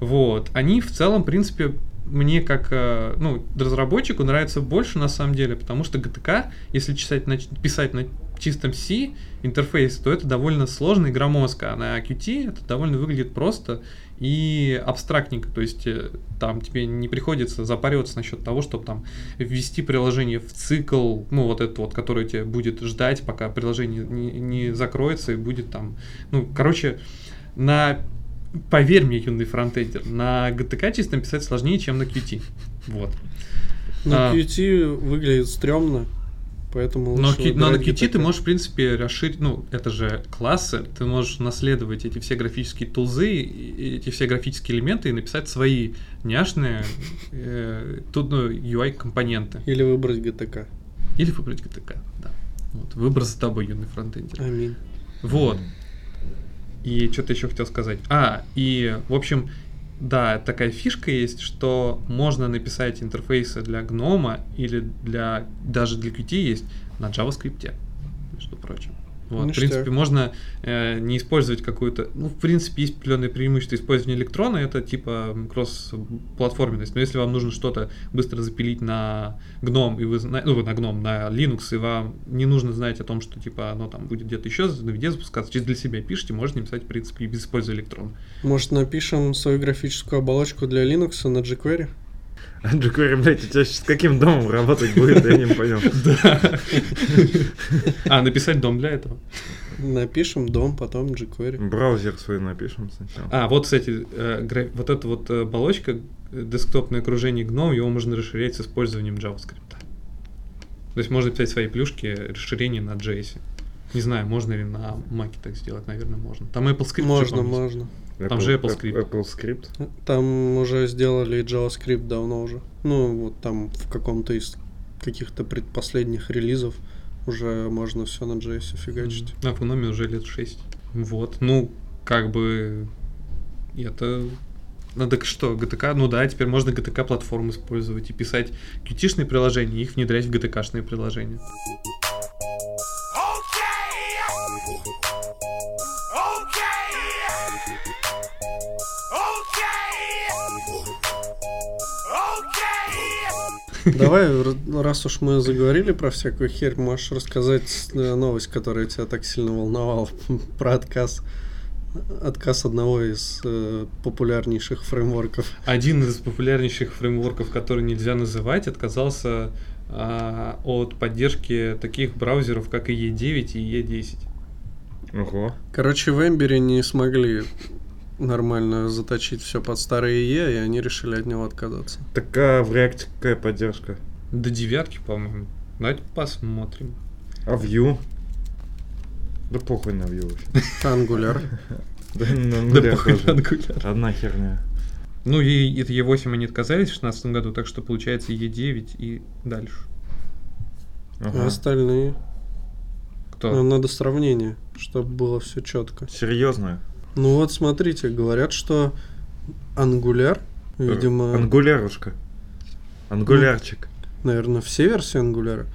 Вот. Они в целом, в принципе, мне как э, ну, разработчику нравятся больше на самом деле, потому что GTK, если читать на, писать на чистом C интерфейс, то это довольно сложно и громоздко, а на Qt это довольно выглядит просто и абстрактненько, то есть э, там тебе не приходится запариваться насчет того, чтобы там ввести приложение в цикл, ну вот этот вот, который тебе будет ждать, пока приложение не, не закроется и будет там, ну, короче, на Поверь мне, юный фронтендер, на GTK чисто писать сложнее, чем на Qt. Вот. На А. Qt выглядит стрёмно, поэтому Но, лучше Qt но на Qt ты можешь, в принципе, расширить, ну, это же классы, ты можешь наследовать эти все графические тулзы, эти все графические элементы и написать свои няшные э, тут, ну, UI-компоненты. Или выбрать GTK. Или выбрать GTK, да. Вот, выбор за тобой, юный фронтендер. Аминь. Вот. И что-то еще хотел сказать. А, и, в общем, да, такая фишка есть, что можно написать интерфейсы для гнома или для даже для Qt есть на JavaScript, между прочим. Вот, в принципе, можно э, не использовать какую-то... Ну, в принципе, есть определенные преимущества использования электрона, это типа кросс-платформенность. Но если вам нужно что-то быстро запилить на гном, и вы зна- ну, на гном, на Linux, и вам не нужно знать о том, что типа оно там будет где-то еще на виде запускаться, чисто для себя пишите, можете написать, в принципе, и без использования электрона. Может, напишем свою графическую оболочку для Linux на jQuery? А jQuery, блядь, у тебя сейчас с каким домом работать будет, я не понял. А, написать дом для этого. Напишем дом, потом jQuery. Браузер свой напишем сначала. А, вот, кстати, э, вот эта вот э, оболочка, э, десктопное окружение GNOME, его можно расширять с использованием JavaScript. То есть можно писать свои плюшки, расширения на JS. Не знаю, можно ли на Mac так сделать, наверное, можно. Там Apple Script же, Можно, можно. Там же Apple Script. Apple Script. Там уже сделали JavaScript давно уже. Ну, вот там в каком-то из каких-то предпоследних релизов уже можно все на JS фигачить. А в GNOME уже лет 6. Вот, ну, как бы это... Ну так что, GTK, ну да, теперь можно GTK платформу использовать и писать qt приложения, и их внедрять в GTK-шные приложения. Давай, раз уж мы заговорили про всякую херь, можешь рассказать э, новость, которая тебя так сильно волновала про отказ отказ одного из э, популярнейших фреймворков. Один из популярнейших фреймворков, который нельзя называть, отказался а, от поддержки таких браузеров, как и E9 и E10. Ого. Короче, в Эмбере не смогли нормально заточить все под старые E, и они решили от него отказаться. Так а в React какая поддержка? До девятки, по-моему. Давайте посмотрим. А Vue? Да похуй на Vue вообще. Angular. Да, Да похуй на. Angular. Одна херня. Ну и это E8 они отказались в 2016 году, так что получается E9 и дальше. А Ага. остальные? Кто? Ну, Надо сравнение, чтобы было все четко. Серьезно? Ну вот смотрите, говорят, что Angular, видимо, Ангулярушка. Ангулярчик. наверное, все версии Angular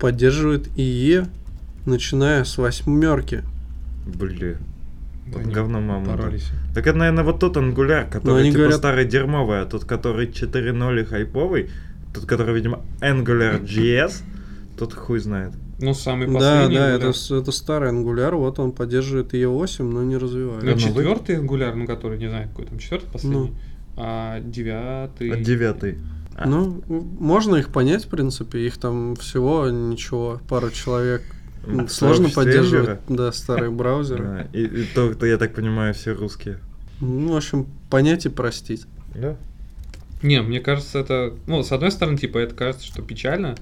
поддерживает IE, начиная с восьмерки. Блин. Вот Они говно мама. да. Поролись. Так это, наверное, вот тот ангуляр, который они типа говорят- старый дерьмовый, а тот, который 4.0 и хайповый, тот, который, видимо, Angular JS, тот хуй знает. Ну, самый Да, последний. да, Angular. это, это старый Angular, вот он поддерживает IE8, но не развивает. Ну, Ну, вы- четвертый Angular, ну, который, не знаю, какой там, четвертый последний. Ну. А девятый... А девятый. А, Ну, можно их понять, в принципе, их там всего ничего, пару человек. м, Сложно поддерживать, да, старые браузеры. А, И, и то, то, я так понимаю, все русские. Ну, в общем, понять и простить. Да? Не, мне кажется, это... Ну, с одной стороны, типа, это кажется, что печально,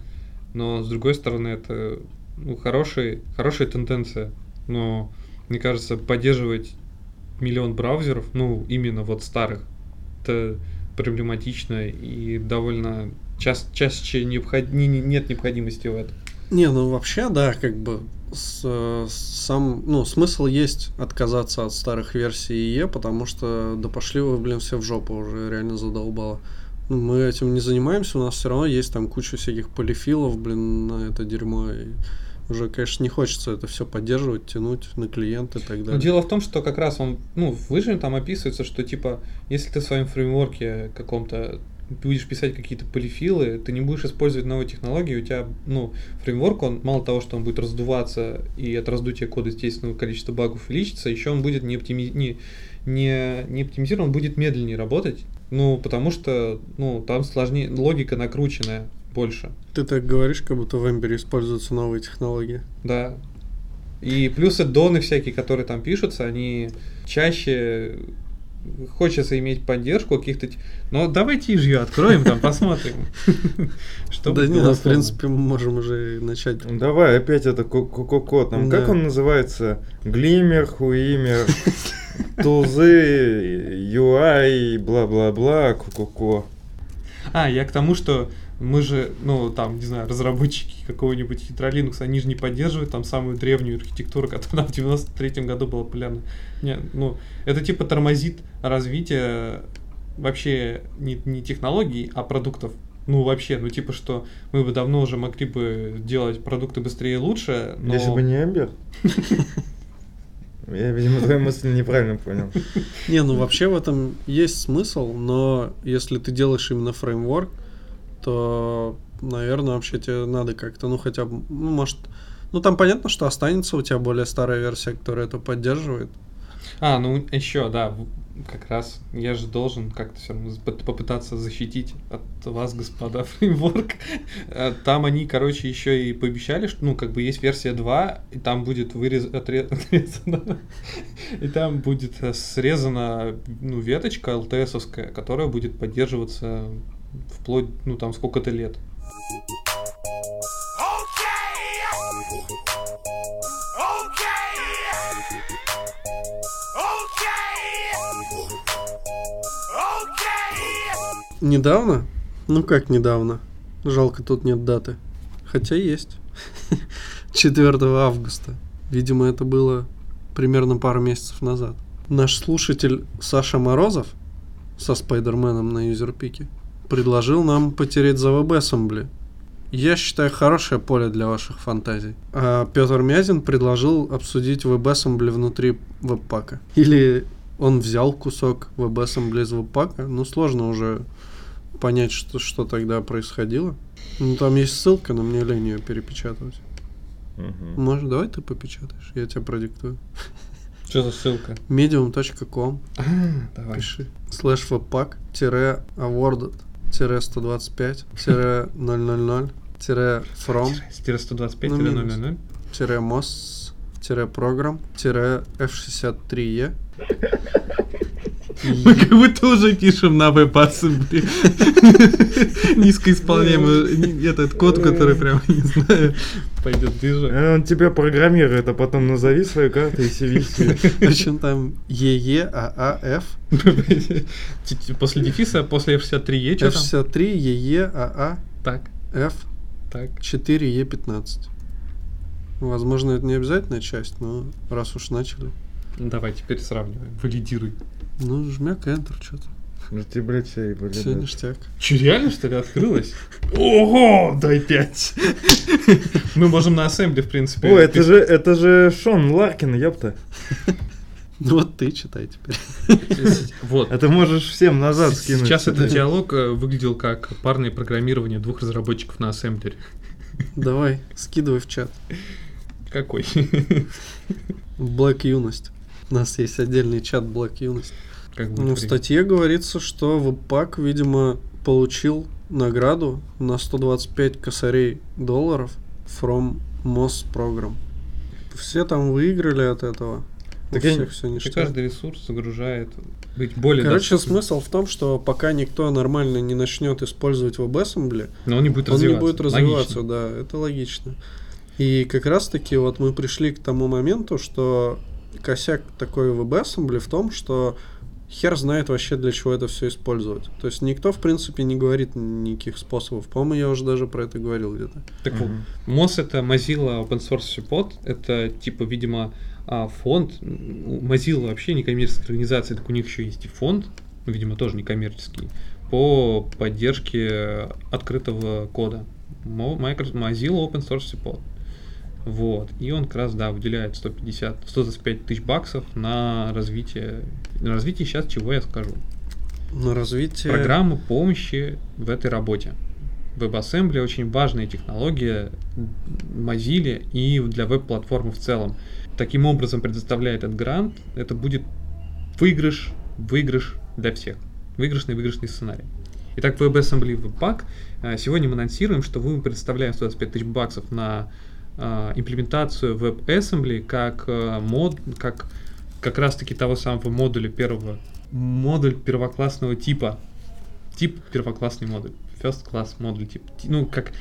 но с другой стороны, это ну, хороший, хорошая тенденция. Но, мне кажется, поддерживать миллион браузеров, ну, именно вот старых, это проблематично и довольно час, чаще необход... не- не- нет необходимости в этом. Не, ну вообще, да, как бы с- сам, ну, смысл есть отказаться от старых версий IE, потому что да пошли вы, блин, все в жопу уже, реально задолбало. Ну, мы этим не занимаемся, у нас все равно есть там куча всяких полифилов, блин, на это дерьмо. И уже, конечно, не хочется это все поддерживать, тянуть на клиент и так Но далее. дело в том, что как раз он, ну, в выжиме там описывается, что типа, если ты в своем фреймворке каком-то будешь писать какие-то полифилы, ты не будешь использовать новые технологии, у тебя, ну, фреймворк, он мало того, что он будет раздуваться, и от раздутия кода, естественно, количество багов увеличится, еще он будет не, оптими... не, не, не оптимизирован, он будет медленнее работать, ну, потому что, ну, там сложнее, логика накрученная больше. Ты так говоришь, как будто в Эмбере используются новые технологии. Да. И плюс доны всякие, которые там пишутся, они чаще хочется иметь поддержку каких-то... Но давайте ее откроем, там посмотрим. Что да нет, ну, в принципе, мы можем уже начать. Ну, Давай, опять это ко-ко-ко. Там как Да. он называется? Глиммер, хуимер, тузы, UI, бла-бла-бла, ко-ко-ко. А, я к тому, что мы же, ну, там, не знаю, разработчики какого-нибудь хитро Linux, они же не поддерживают там самую древнюю архитектуру, которая в 93-м году была популярна. Не, ну, это типа тормозит развитие вообще не, не технологий, а продуктов. Ну, вообще, ну, типа, что мы бы давно уже могли бы делать продукты быстрее и лучше, но... Если бы не Эмбер. Я, видимо, твою мысль неправильно понял. Не, ну вообще в этом есть смысл, но если ты делаешь именно фреймворк, то, наверное, вообще тебе надо как-то, ну хотя бы, ну может, ну там понятно, что останется у тебя более старая версия, которая это поддерживает. А, ну еще, да, как раз я же должен как-то все равно поп- попытаться защитить от вас, господа, фреймворк. Э, Там они, короче, еще и пообещали, что, ну, как бы есть версия 2, и там будет вырез... отре- отрезано, и там будет э, срезана, ну, веточка LTS-овская, которая будет поддерживаться вплоть, ну, там, сколько-то лет. Недавно? Ну как недавно? Жалко, тут нет даты. Хотя есть. 4 августа. Видимо, это было примерно пару месяцев назад. Наш слушатель Саша Морозов со Спайдерменом на юзерпике предложил нам потереть за WebAssembly. Я считаю, хорошее поле для ваших фантазий. А Петр Мязин предложил обсудить WebAssembly внутри веб-пака. Или он взял кусок WebAssembly из веб-пака. Ну, сложно уже понять, что, что тогда происходило. Ну, там есть ссылка, но мне лень ее перепечатывать. Мгм. Может, давай ты попечатаешь? Я тебе продиктую. Что за ссылка? medium.com А, давай. Пиши. Слэш веб-пак тире awarded тире 125 тире 000 тире from Стира 125 Ну, или минус. 000? тире mos тире program тире f63e Мы как будто уже пишем на WebAssembly. Низкоисполняемый этот код, который прям, не знаю, пойдет ближе. Э, Он тебя программирует, а потом назови свою карту и CV. Причем там ee aaf После дефиса, после F63E, что там? f63 ee aa Так, f так. 4e15 Возможно, это не обязательная часть, но раз уж начали. Давай теперь сравниваем. Валидируй. Ну, жмяк Enter, что-то. Ну ты, блядь, все, блядь. Все ништяк. Че, реально, что ли, открылось? Ого, дай 5. Мы можем на ассембле, в принципе. О, это же, это же Шон Ларкин, ёпта. Ну вот ты читай теперь. Вот. А ты можешь всем назад скинуть. Сейчас этот диалог э, выглядел как парное программирование двух разработчиков на ассемблере. Давай, скидывай в чат. Какой? Black Юность. У нас есть отдельный чат Black Юность. Как Ну, будет в время? статье говорится, что веб-пак, видимо, получил награду на 125 косарей долларов from MOS Program. Все там выиграли от этого. У Так я- всех все ништяк. каждый ресурс загружает быть более Короче, доступным. смысл в том, что пока никто нормально не начнет использовать WebAssembly, Но он не будет он не развиваться. будет развиваться, Логично. да, это логично. И как раз таки вот мы пришли к тому моменту, что косяк такой WebAssembly в том, что хер знает вообще для чего это все использовать. То есть никто, в принципе, не говорит никаких способов. По-моему, я уже даже про это говорил где-то. Так вот, Мгм. MOS это Mozilla Open Source Support. Это типа, видимо, а, фонд. Mozilla вообще не коммерческая организация, так у них еще есть и фонд, ну, видимо, тоже не коммерческий, по поддержке открытого кода. Mozilla Open Source Support. Вот. И он как раз, да, выделяет 150, 125 тысяч баксов на развитие. На развитие сейчас чего я скажу. На развитие... Программы помощи в этой работе. WebAssembly очень важная технология Mozilla и для веб-платформы в целом. Таким образом предоставляет этот грант, это будет выигрыш, выигрыш для всех. Выигрышный, выигрышный сценарий. Итак, WebAssembly Webpack. Э, Сегодня мы анонсируем, что мы предоставляем 125 тысяч баксов на э, имплементацию WebAssembly как э, мод, как как раз таки того самого модуля первого, модуль первоклассного типа, тип первоклассный модуль, first class модуль тип, Ти- ну как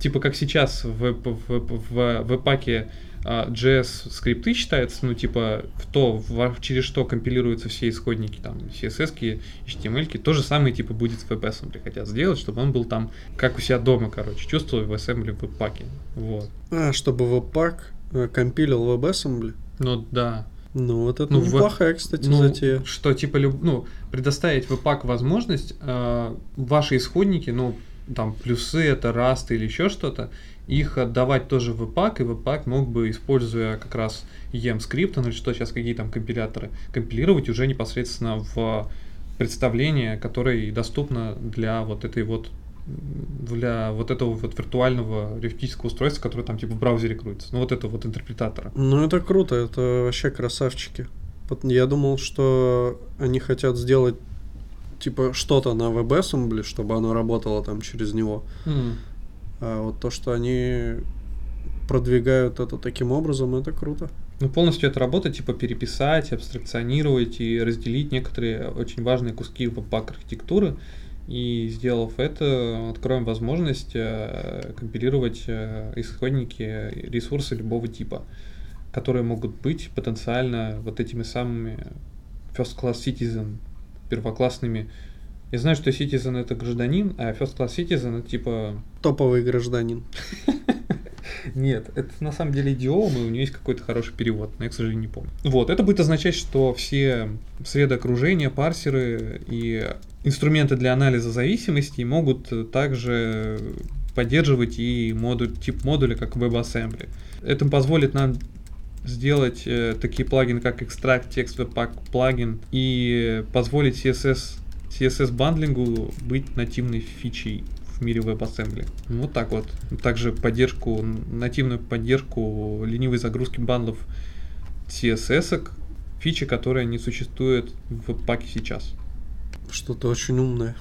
типа как сейчас в в в, в, в паке а, JS скрипты считаются, ну типа в то во- через что компилируются все исходники там CSS, HTML, то же самое типа будет в WebAssembly хотят сделать, чтобы он был там как у себя дома, короче, чувствовал WebAssembly в веб-паке, вот. А, чтобы веб-пак э, компилил WebAssembly. Ну да, Ну, вот это Ну, в- неплохая, кстати, ну, затея. что типа люб- ну предоставить веб-пак возможность э, ваши исходники, ну там плюсы, это Rust или еще что-то, их отдавать тоже в Webpack, и Webpack мог бы, используя как раз EM скрипт, ну или что сейчас, какие там компиляторы, компилировать уже непосредственно в представление, которое доступно для вот этой вот для вот этого вот виртуального рефтического устройства, которое там типа в браузере крутится. Ну вот это вот интерпретатора. Ну это круто, это вообще красавчики. Я думал, что они хотят сделать типа что-то на WebAssembly, чтобы оно работало там через него. М. А вот то, что они продвигают это таким образом, это круто. Ну, полностью это работа, типа переписать, абстракционировать и разделить некоторые очень важные куски веб-пак архитектуры. И сделав это, откроем возможность э, компилировать э, исходники, ресурсы любого типа, которые могут быть потенциально вот этими самыми first class citizen, первоклассными. Я знаю, что citizen это гражданин, а first class citizen это типа Топовый гражданин. Нет, это на самом деле идиом, и у нее есть какой-то хороший перевод, но я, к сожалению, не помню. Вот, это будет означать, что все среды окружения, парсеры и инструменты для анализа зависимостей могут также поддерживать и модуль, тип модуля, как WebAssembly. Это позволит нам сделать э, такие плагины, как Extract Text Webpack плагин и позволить CSS, CSS бандлингу быть нативной фичей в мире WebAssembly. Вот так вот. Также поддержку, нативную поддержку ленивой загрузки бандлов CSS, фичи, которая не существует в веб-паке сейчас. Что-то очень умное.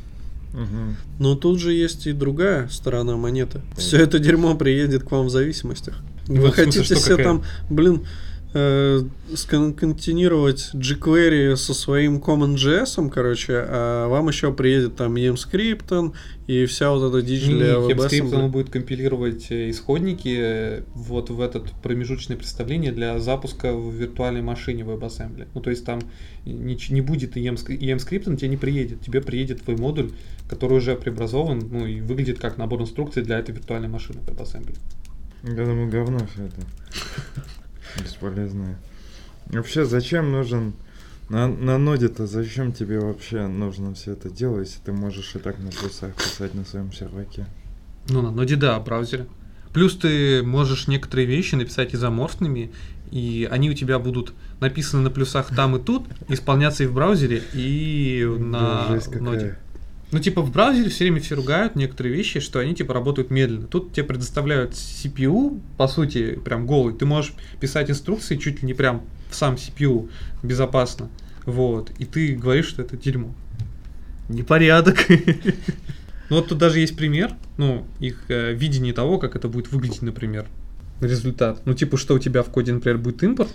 Мгм. Но тут же есть и другая сторона монеты. Все это дерьмо приедет к вам в зависимостях. Ну, Вы смысле, хотите что себе какая? там, блин, э, сконтинировать jQuery со своим CommonJS, короче, а вам еще приедет там EMScript и вся вот эта дичь для HubScript он будет компилировать э, исходники э, вот в этот промежуточное представление для запуска в виртуальной машине WebAssembly. Ну, то есть там не, не будет EM, скри- EM скрипт, он тебе не приедет. Тебе приедет твой модуль, который уже преобразован, ну и выглядит как набор инструкций для этой виртуальной машины WebAssembly. Я думаю, говно все это. Бесполезное. Вообще, зачем нужен... На, на ноде-то зачем тебе вообще нужно все это делать, если ты можешь и так на плюсах писать на своем серваке? Ну, на ноде да, в браузере. Плюс ты можешь некоторые вещи написать изоморфными, и они у тебя будут написаны на плюсах там и тут, исполняться и в браузере, и на Да, ноде. Ну, типа, в браузере все время все ругают некоторые вещи, что они, типа, работают медленно. Тут тебе предоставляют CPU, по сути, прям голый. Ты можешь писать инструкции чуть ли не прям в сам CPU безопасно. Вот. И ты говоришь, что это дерьмо. Непорядок. Ну, вот тут даже есть пример, ну, их э, видение того, как это будет выглядеть, например, результат. Ну, типа, что у тебя в коде, например, будет импорт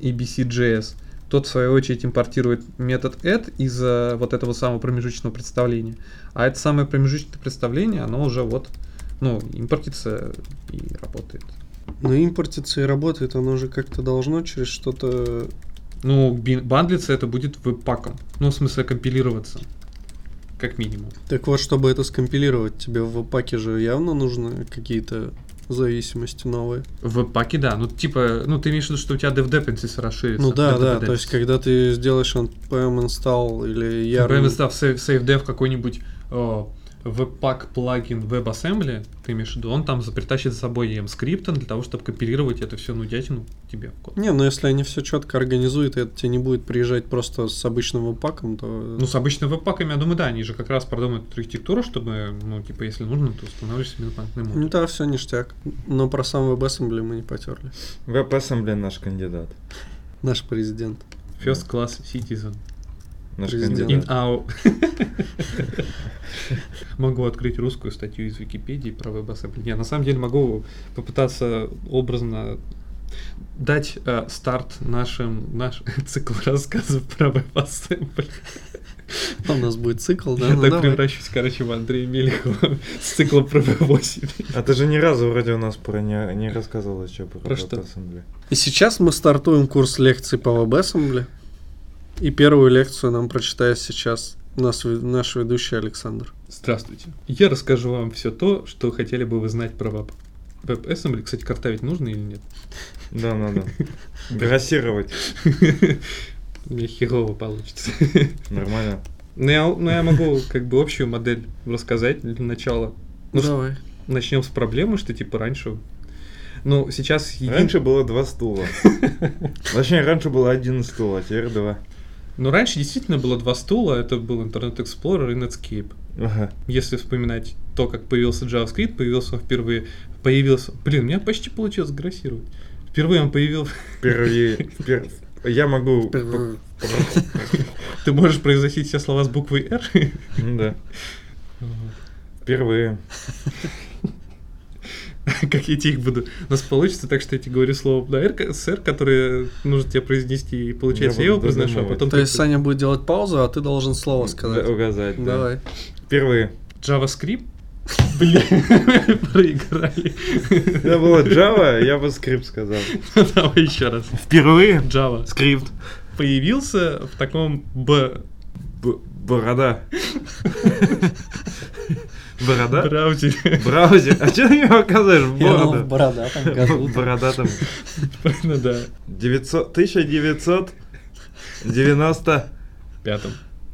abc.js, тот, в свою очередь, импортирует метод add из э, вот этого самого промежуточного представления. А это самое промежуточное представление, оно уже вот, ну, импортится и работает. Но импортится и работает, оно же как-то должно через что-то... Ну, бандлиться это будет веб-паком. Ну, в смысле, компилироваться. Как минимум. Так вот, чтобы это скомпилировать, тебе в паке же явно нужны какие-то зависимости новые. В веб-паке, да. Ну, типа, ну, ты имеешь в виду, что у тебя dev dependencies расширится. Ну да, да, то есть когда ты сделаешь npm install или Я yarn... став SafeDev какой-нибудь веб-пак плагин WebAssembly, ты имеешь в виду, он там притащит за собой EM-скриптом для того, чтобы компилировать это все нудятину тебе в код. Не, ну если они все четко организуют, и это тебе не будет приезжать просто с обычным веб-паком, то... Ну, с обычными веб-паками, я думаю, да, они же как раз продумают эту архитектуру, чтобы, ну, типа, если нужно, то устанавливаешь себе дополнительный Ну модуль. да, все ништяк. Но про сам WebAssembly мы не потерли. WebAssembly наш кандидат. Наш президент. First class citizen. Наш. In our... Могу открыть русскую статью из Википедии про WebAssembly. Не, на самом деле могу попытаться образно дать э, старт нашим наш цикл рассказов про WebAssembly. У нас будет цикл, да? Я Ну так давай. превращусь, короче, в Андрея Мелехова с циклом про V8. А ты же ни разу вроде у нас про не, не рассказывал еще про, Про? WebAssembly. И сейчас мы стартуем курс лекций по WebAssembly. И первую лекцию нам прочитает сейчас наш, наш ведущий Александр. Здравствуйте. Я расскажу вам все то, что хотели бы вы знать про Web. WebAssembly, кстати, картавить нужно или нет? Да, надо. Грассировать. Мне херово получится. Нормально. Ну я, ну, я могу как бы общую модель рассказать для начала. Ну, Давай. начнем с проблемы, что типа раньше... Ну, сейчас... един- Раньше было два стула. Точнее, раньше было один стул, а теперь два. Ну, раньше действительно было два стула, это был Internet Explorer и Netscape. Ага. Если вспоминать то, как появился JavaScript, появился он впервые... Появился... Блин, у меня почти получилось грассировать. Впервые он появился... Впервые. впер- Я могу... Ты можешь произносить все слова с буквой R? Да. Впервые. Как я тебе их буду? У нас получится так, что я тебе говорю слово на R, с R, которое нужно тебе произнести, и получается, Я я его произношу, а потом То ты- есть Саня будет делать паузу, а ты должен слово сказать. Да, Угадать, да. Давай. Впервые. JavaScript? Блин, проиграли. Это было Java, я бы скрипт сказал. Давай еще раз. Впервые? Java Скрипт. появился в таком Б Б- Борода. Борода? браузере. Браузер. А что ты мне показываешь в бороду? бородатом году. Борода там. Правильно, да. 900, 1995.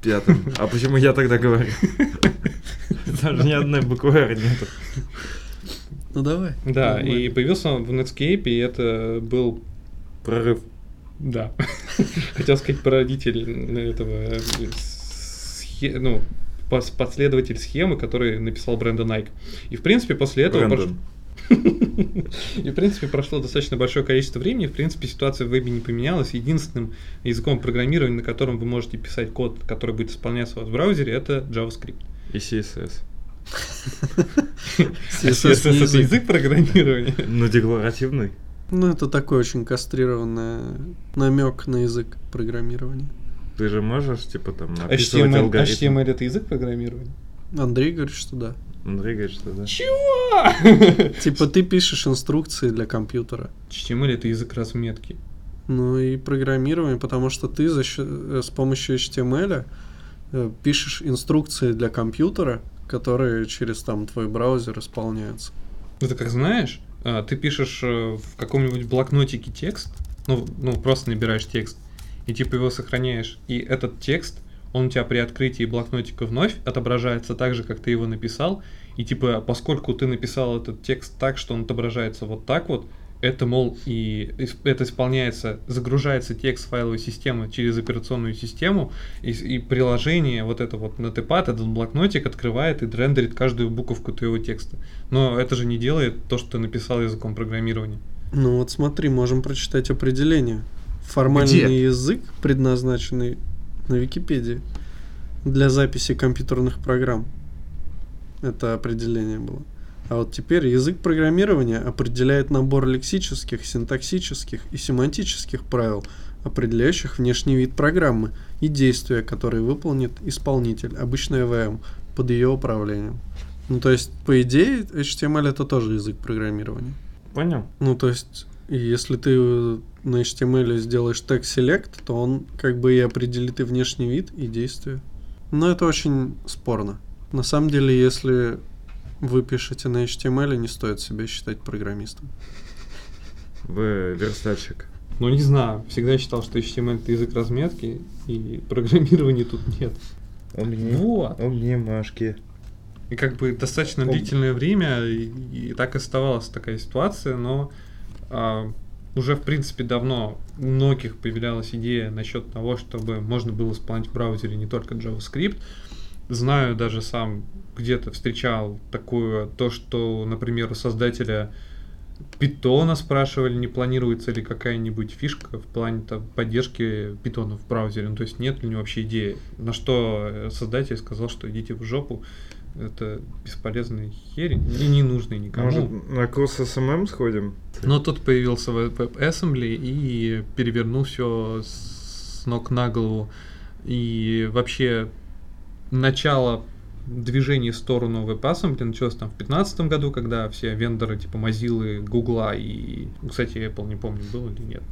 Пятом. А почему я тогда говорю? Даже ни одной буквы R нету. Ну давай. Да, Нормально. и появился он в Netscape, и это был Прорыв. Да. Хотел сказать прародитель этого, э, схе- ну, пос- последователь схемы, который написал Брэндон Найк. И, в принципе, после этого... Брэндон. И, в принципе, прошло достаточно большое количество времени. В принципе, ситуация в вебе не поменялась. Единственным языком программирования, на котором вы можете писать код, который будет исполняться у вас в браузере, это JavaScript. И CSS. А CSS это язык программирования. Ну, декларативный. Ну, это такой очень кастрированный намек на язык программирования. Ты же можешь, типа, там, описывать HTML, алгоритм. HTML это язык программирования? Андрей говорит, что да. Андрей говорит, что да. Чего? Типа ты пишешь инструкции для компьютера. HTML это язык разметки. Ну и программирование, потому что ты за счё- э, с помощью HTML э, пишешь инструкции для компьютера, которые через там твой браузер исполняются. Ну, ты как знаешь, а, ты пишешь э, в каком-нибудь блокнотике текст, ну, ну, просто набираешь текст, и типа его сохраняешь, и этот текст, он у тебя при открытии блокнотика вновь отображается так же, как ты его написал, и типа, поскольку ты написал этот текст так, что он отображается вот так вот, это, мол, и это исполняется, загружается текст файловой системы через операционную систему, и, и приложение, вот это вот Notepad, этот блокнотик открывает и рендерит каждую буковку твоего текста. Но это же не делает то, что ты написал языком программирования. Ну вот смотри, можем прочитать определение. Формальный Где? язык, предназначенный на Википедии для записи компьютерных программ. Это определение было. А вот теперь язык программирования определяет набор лексических, синтаксических и семантических правил, определяющих внешний вид программы и действия, которые выполнит исполнитель, обычно ЭВМ, под ее управлением. Ну, то есть, по идее, HTML это тоже язык программирования. Понял? Ну, то есть, если ты на HTML сделаешь тег select, то он как бы и определит и внешний вид, и действие. Но это очень спорно. На самом деле, если вы пишете на HTML, не стоит себя считать программистом. Вы верстальщик. Ну, не знаю, всегда считал, что HTML это язык разметки, и программирования тут нет. Умнее. Вот. Умнее Машки. И как бы достаточно Ом. длительное время и, и так оставалась такая ситуация, но а, уже в принципе давно у многих появлялась идея насчет того, чтобы можно было исполнять в браузере не только JavaScript. Знаю даже сам где-то встречал такое, то, что, например, у создателя Питона спрашивали, не планируется ли какая-нибудь фишка в плане там, поддержки питона в браузере. Ну, то есть нет ли у него вообще идеи. На что э, создатель сказал, что идите в жопу, это бесполезная херень и не нужный никому. Может, на курс СММ сходим? Но тут появился WebAssembly и перевернул все с ног на голову. И вообще начало движения в сторону WebAssembly началось там в 2015 году, когда все вендоры типа Mozilla, Google и, кстати, Apple не помню, был или нет.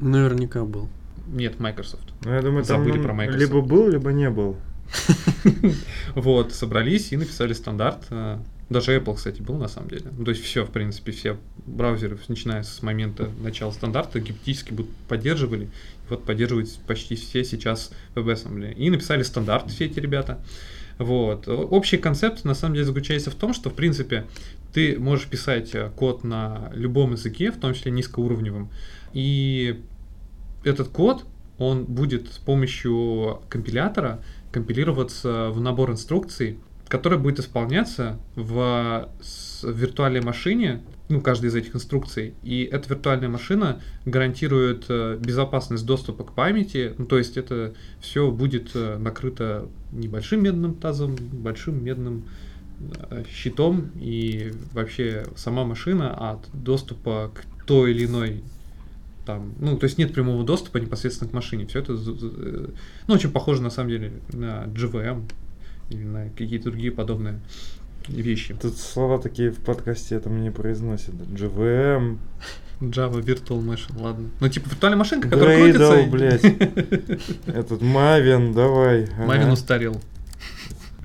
Наверняка был. Нет, Microsoft. Ну, я думаю, там Забыли он про Microsoft. либо был, либо не был. Вот, собрались и написали стандарт. э, Даже Apple, кстати, был на самом деле. Ну, то есть все, в принципе, все браузеры, начиная с момента начала стандарта, гипотетически будут поддерживали. Вот поддерживают почти все сейчас WebAssembly. И написали стандарт все эти ребята. Вот. Общий концепт на самом деле заключается в том, что в принципе ты можешь писать э, код на любом языке, в том числе низкоуровневом, и этот код, он будет с помощью компилятора компилироваться в набор инструкций, который будет исполняться в виртуальной машине, ну, каждая из этих инструкций. И эта виртуальная машина гарантирует э, безопасность доступа к памяти. Ну, то есть это все будет э, накрыто небольшим медным тазом, большим медным э, щитом и вообще сама машина от доступа к той или иной там, ну, то есть нет прямого доступа непосредственно к машине. Все это, э, ну, очень похоже на самом деле на GVM или на какие-то другие подобные вещи. Тут слова такие в подкасте это мне произносят. GVM, Java Virtual Machine, ладно. Ну, типа виртуальная машинка, которая крутится. Gradle, и- блядь. Этот Мавин, давай. Мавин устарел.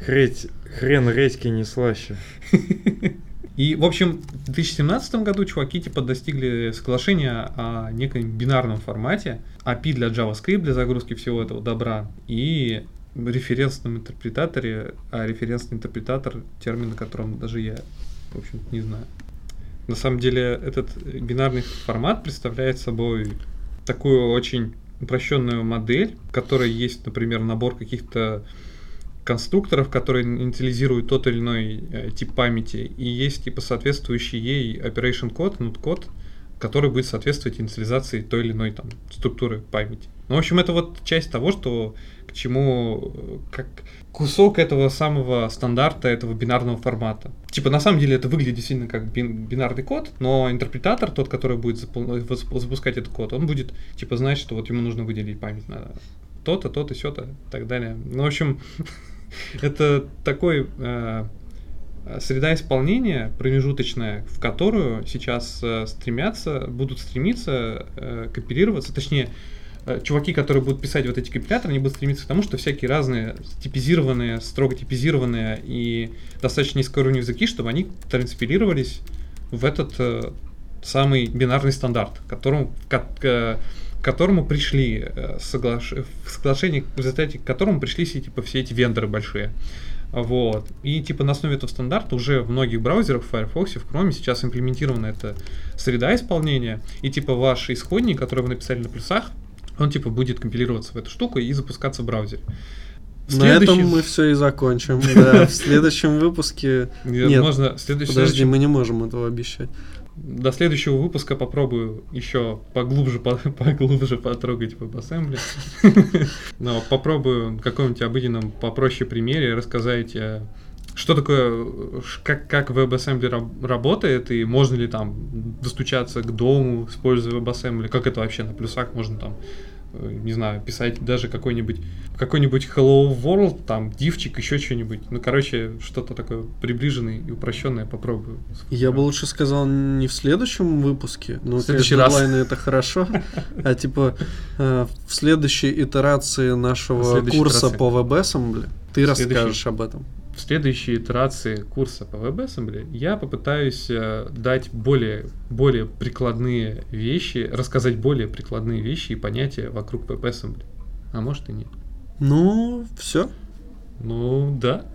Хреть, хрен редьки не слаще. И, в общем, в 2017 году чуваки типа достигли соглашения о неком бинарном формате, API для JavaScript, для загрузки всего этого добра, и референсном интерпретаторе, а референсный интерпретатор, термин, о котором даже я, в общем не знаю. На самом деле, этот бинарный формат представляет собой такую очень упрощенную модель, в которой есть, например, набор каких-то конструкторов, которые инициализируют тот или иной э, тип памяти, и есть типа соответствующий ей operation код, nut код, который будет соответствовать инициализации той или иной там структуры памяти. Ну, в общем, это вот часть того, что к чему, э, как кусок этого самого стандарта, этого бинарного формата. Типа, на самом деле, это выглядит действительно как бин- бинарный код, но интерпретатор, тот, который будет запускать этот код, он будет, типа, знать, что вот ему нужно выделить память на то-то, то-то, сё-то и так далее. Ну, в общем, это такой э, среда исполнения промежуточная, в которую сейчас э, стремятся, будут стремиться э, компилироваться, точнее, э, чуваки, которые будут писать вот эти компиляторы, они будут стремиться к тому, что всякие разные типизированные, строго типизированные и достаточно низкоуровневые языки, чтобы они транспилировались в этот э, самый бинарный стандарт, которому, ко- к, к которому пришли э, соглаш- в соглашении, в результате к которому пришли все, типа, все эти вендоры большие. Вот. И типа на основе этого стандарта уже в многих браузерах, в Firefox, в Chrome сейчас имплементирована эта среда исполнения. И типа ваш исходник, который вы написали на плюсах, он типа будет компилироваться в эту штуку и запускаться в браузере. В На этом мы все и закончим. Да, в следующем выпуске... Нет, Можно следующий, подожди, мы не можем этого обещать. До следующего выпуска попробую еще поглубже, по- поглубже потрогать WebAssembly. Но попробую в каком-нибудь обыденном попроще примере рассказать, э, что такое, как, как WebAssembly раб- работает, и можно ли там достучаться к дому, используя WebAssembly, как это вообще на плюсах можно там не знаю, писать даже какой-нибудь какой-нибудь Hello World, там, дивчик, еще что-нибудь. Ну, короче, что-то такое приближенное и упрощенное попробую. Я бы лучше сказал не в следующем выпуске, ну, В следующий конечно, раз. это хорошо, а типа э, в следующей итерации нашего курса по WebAssembly ты расскажешь об этом в следующей итерации курса по WebAssembly я попытаюсь э, дать более, более прикладные вещи, рассказать более прикладные вещи и понятия вокруг WebAssembly. А может и нет. Ну, все. Ну, да.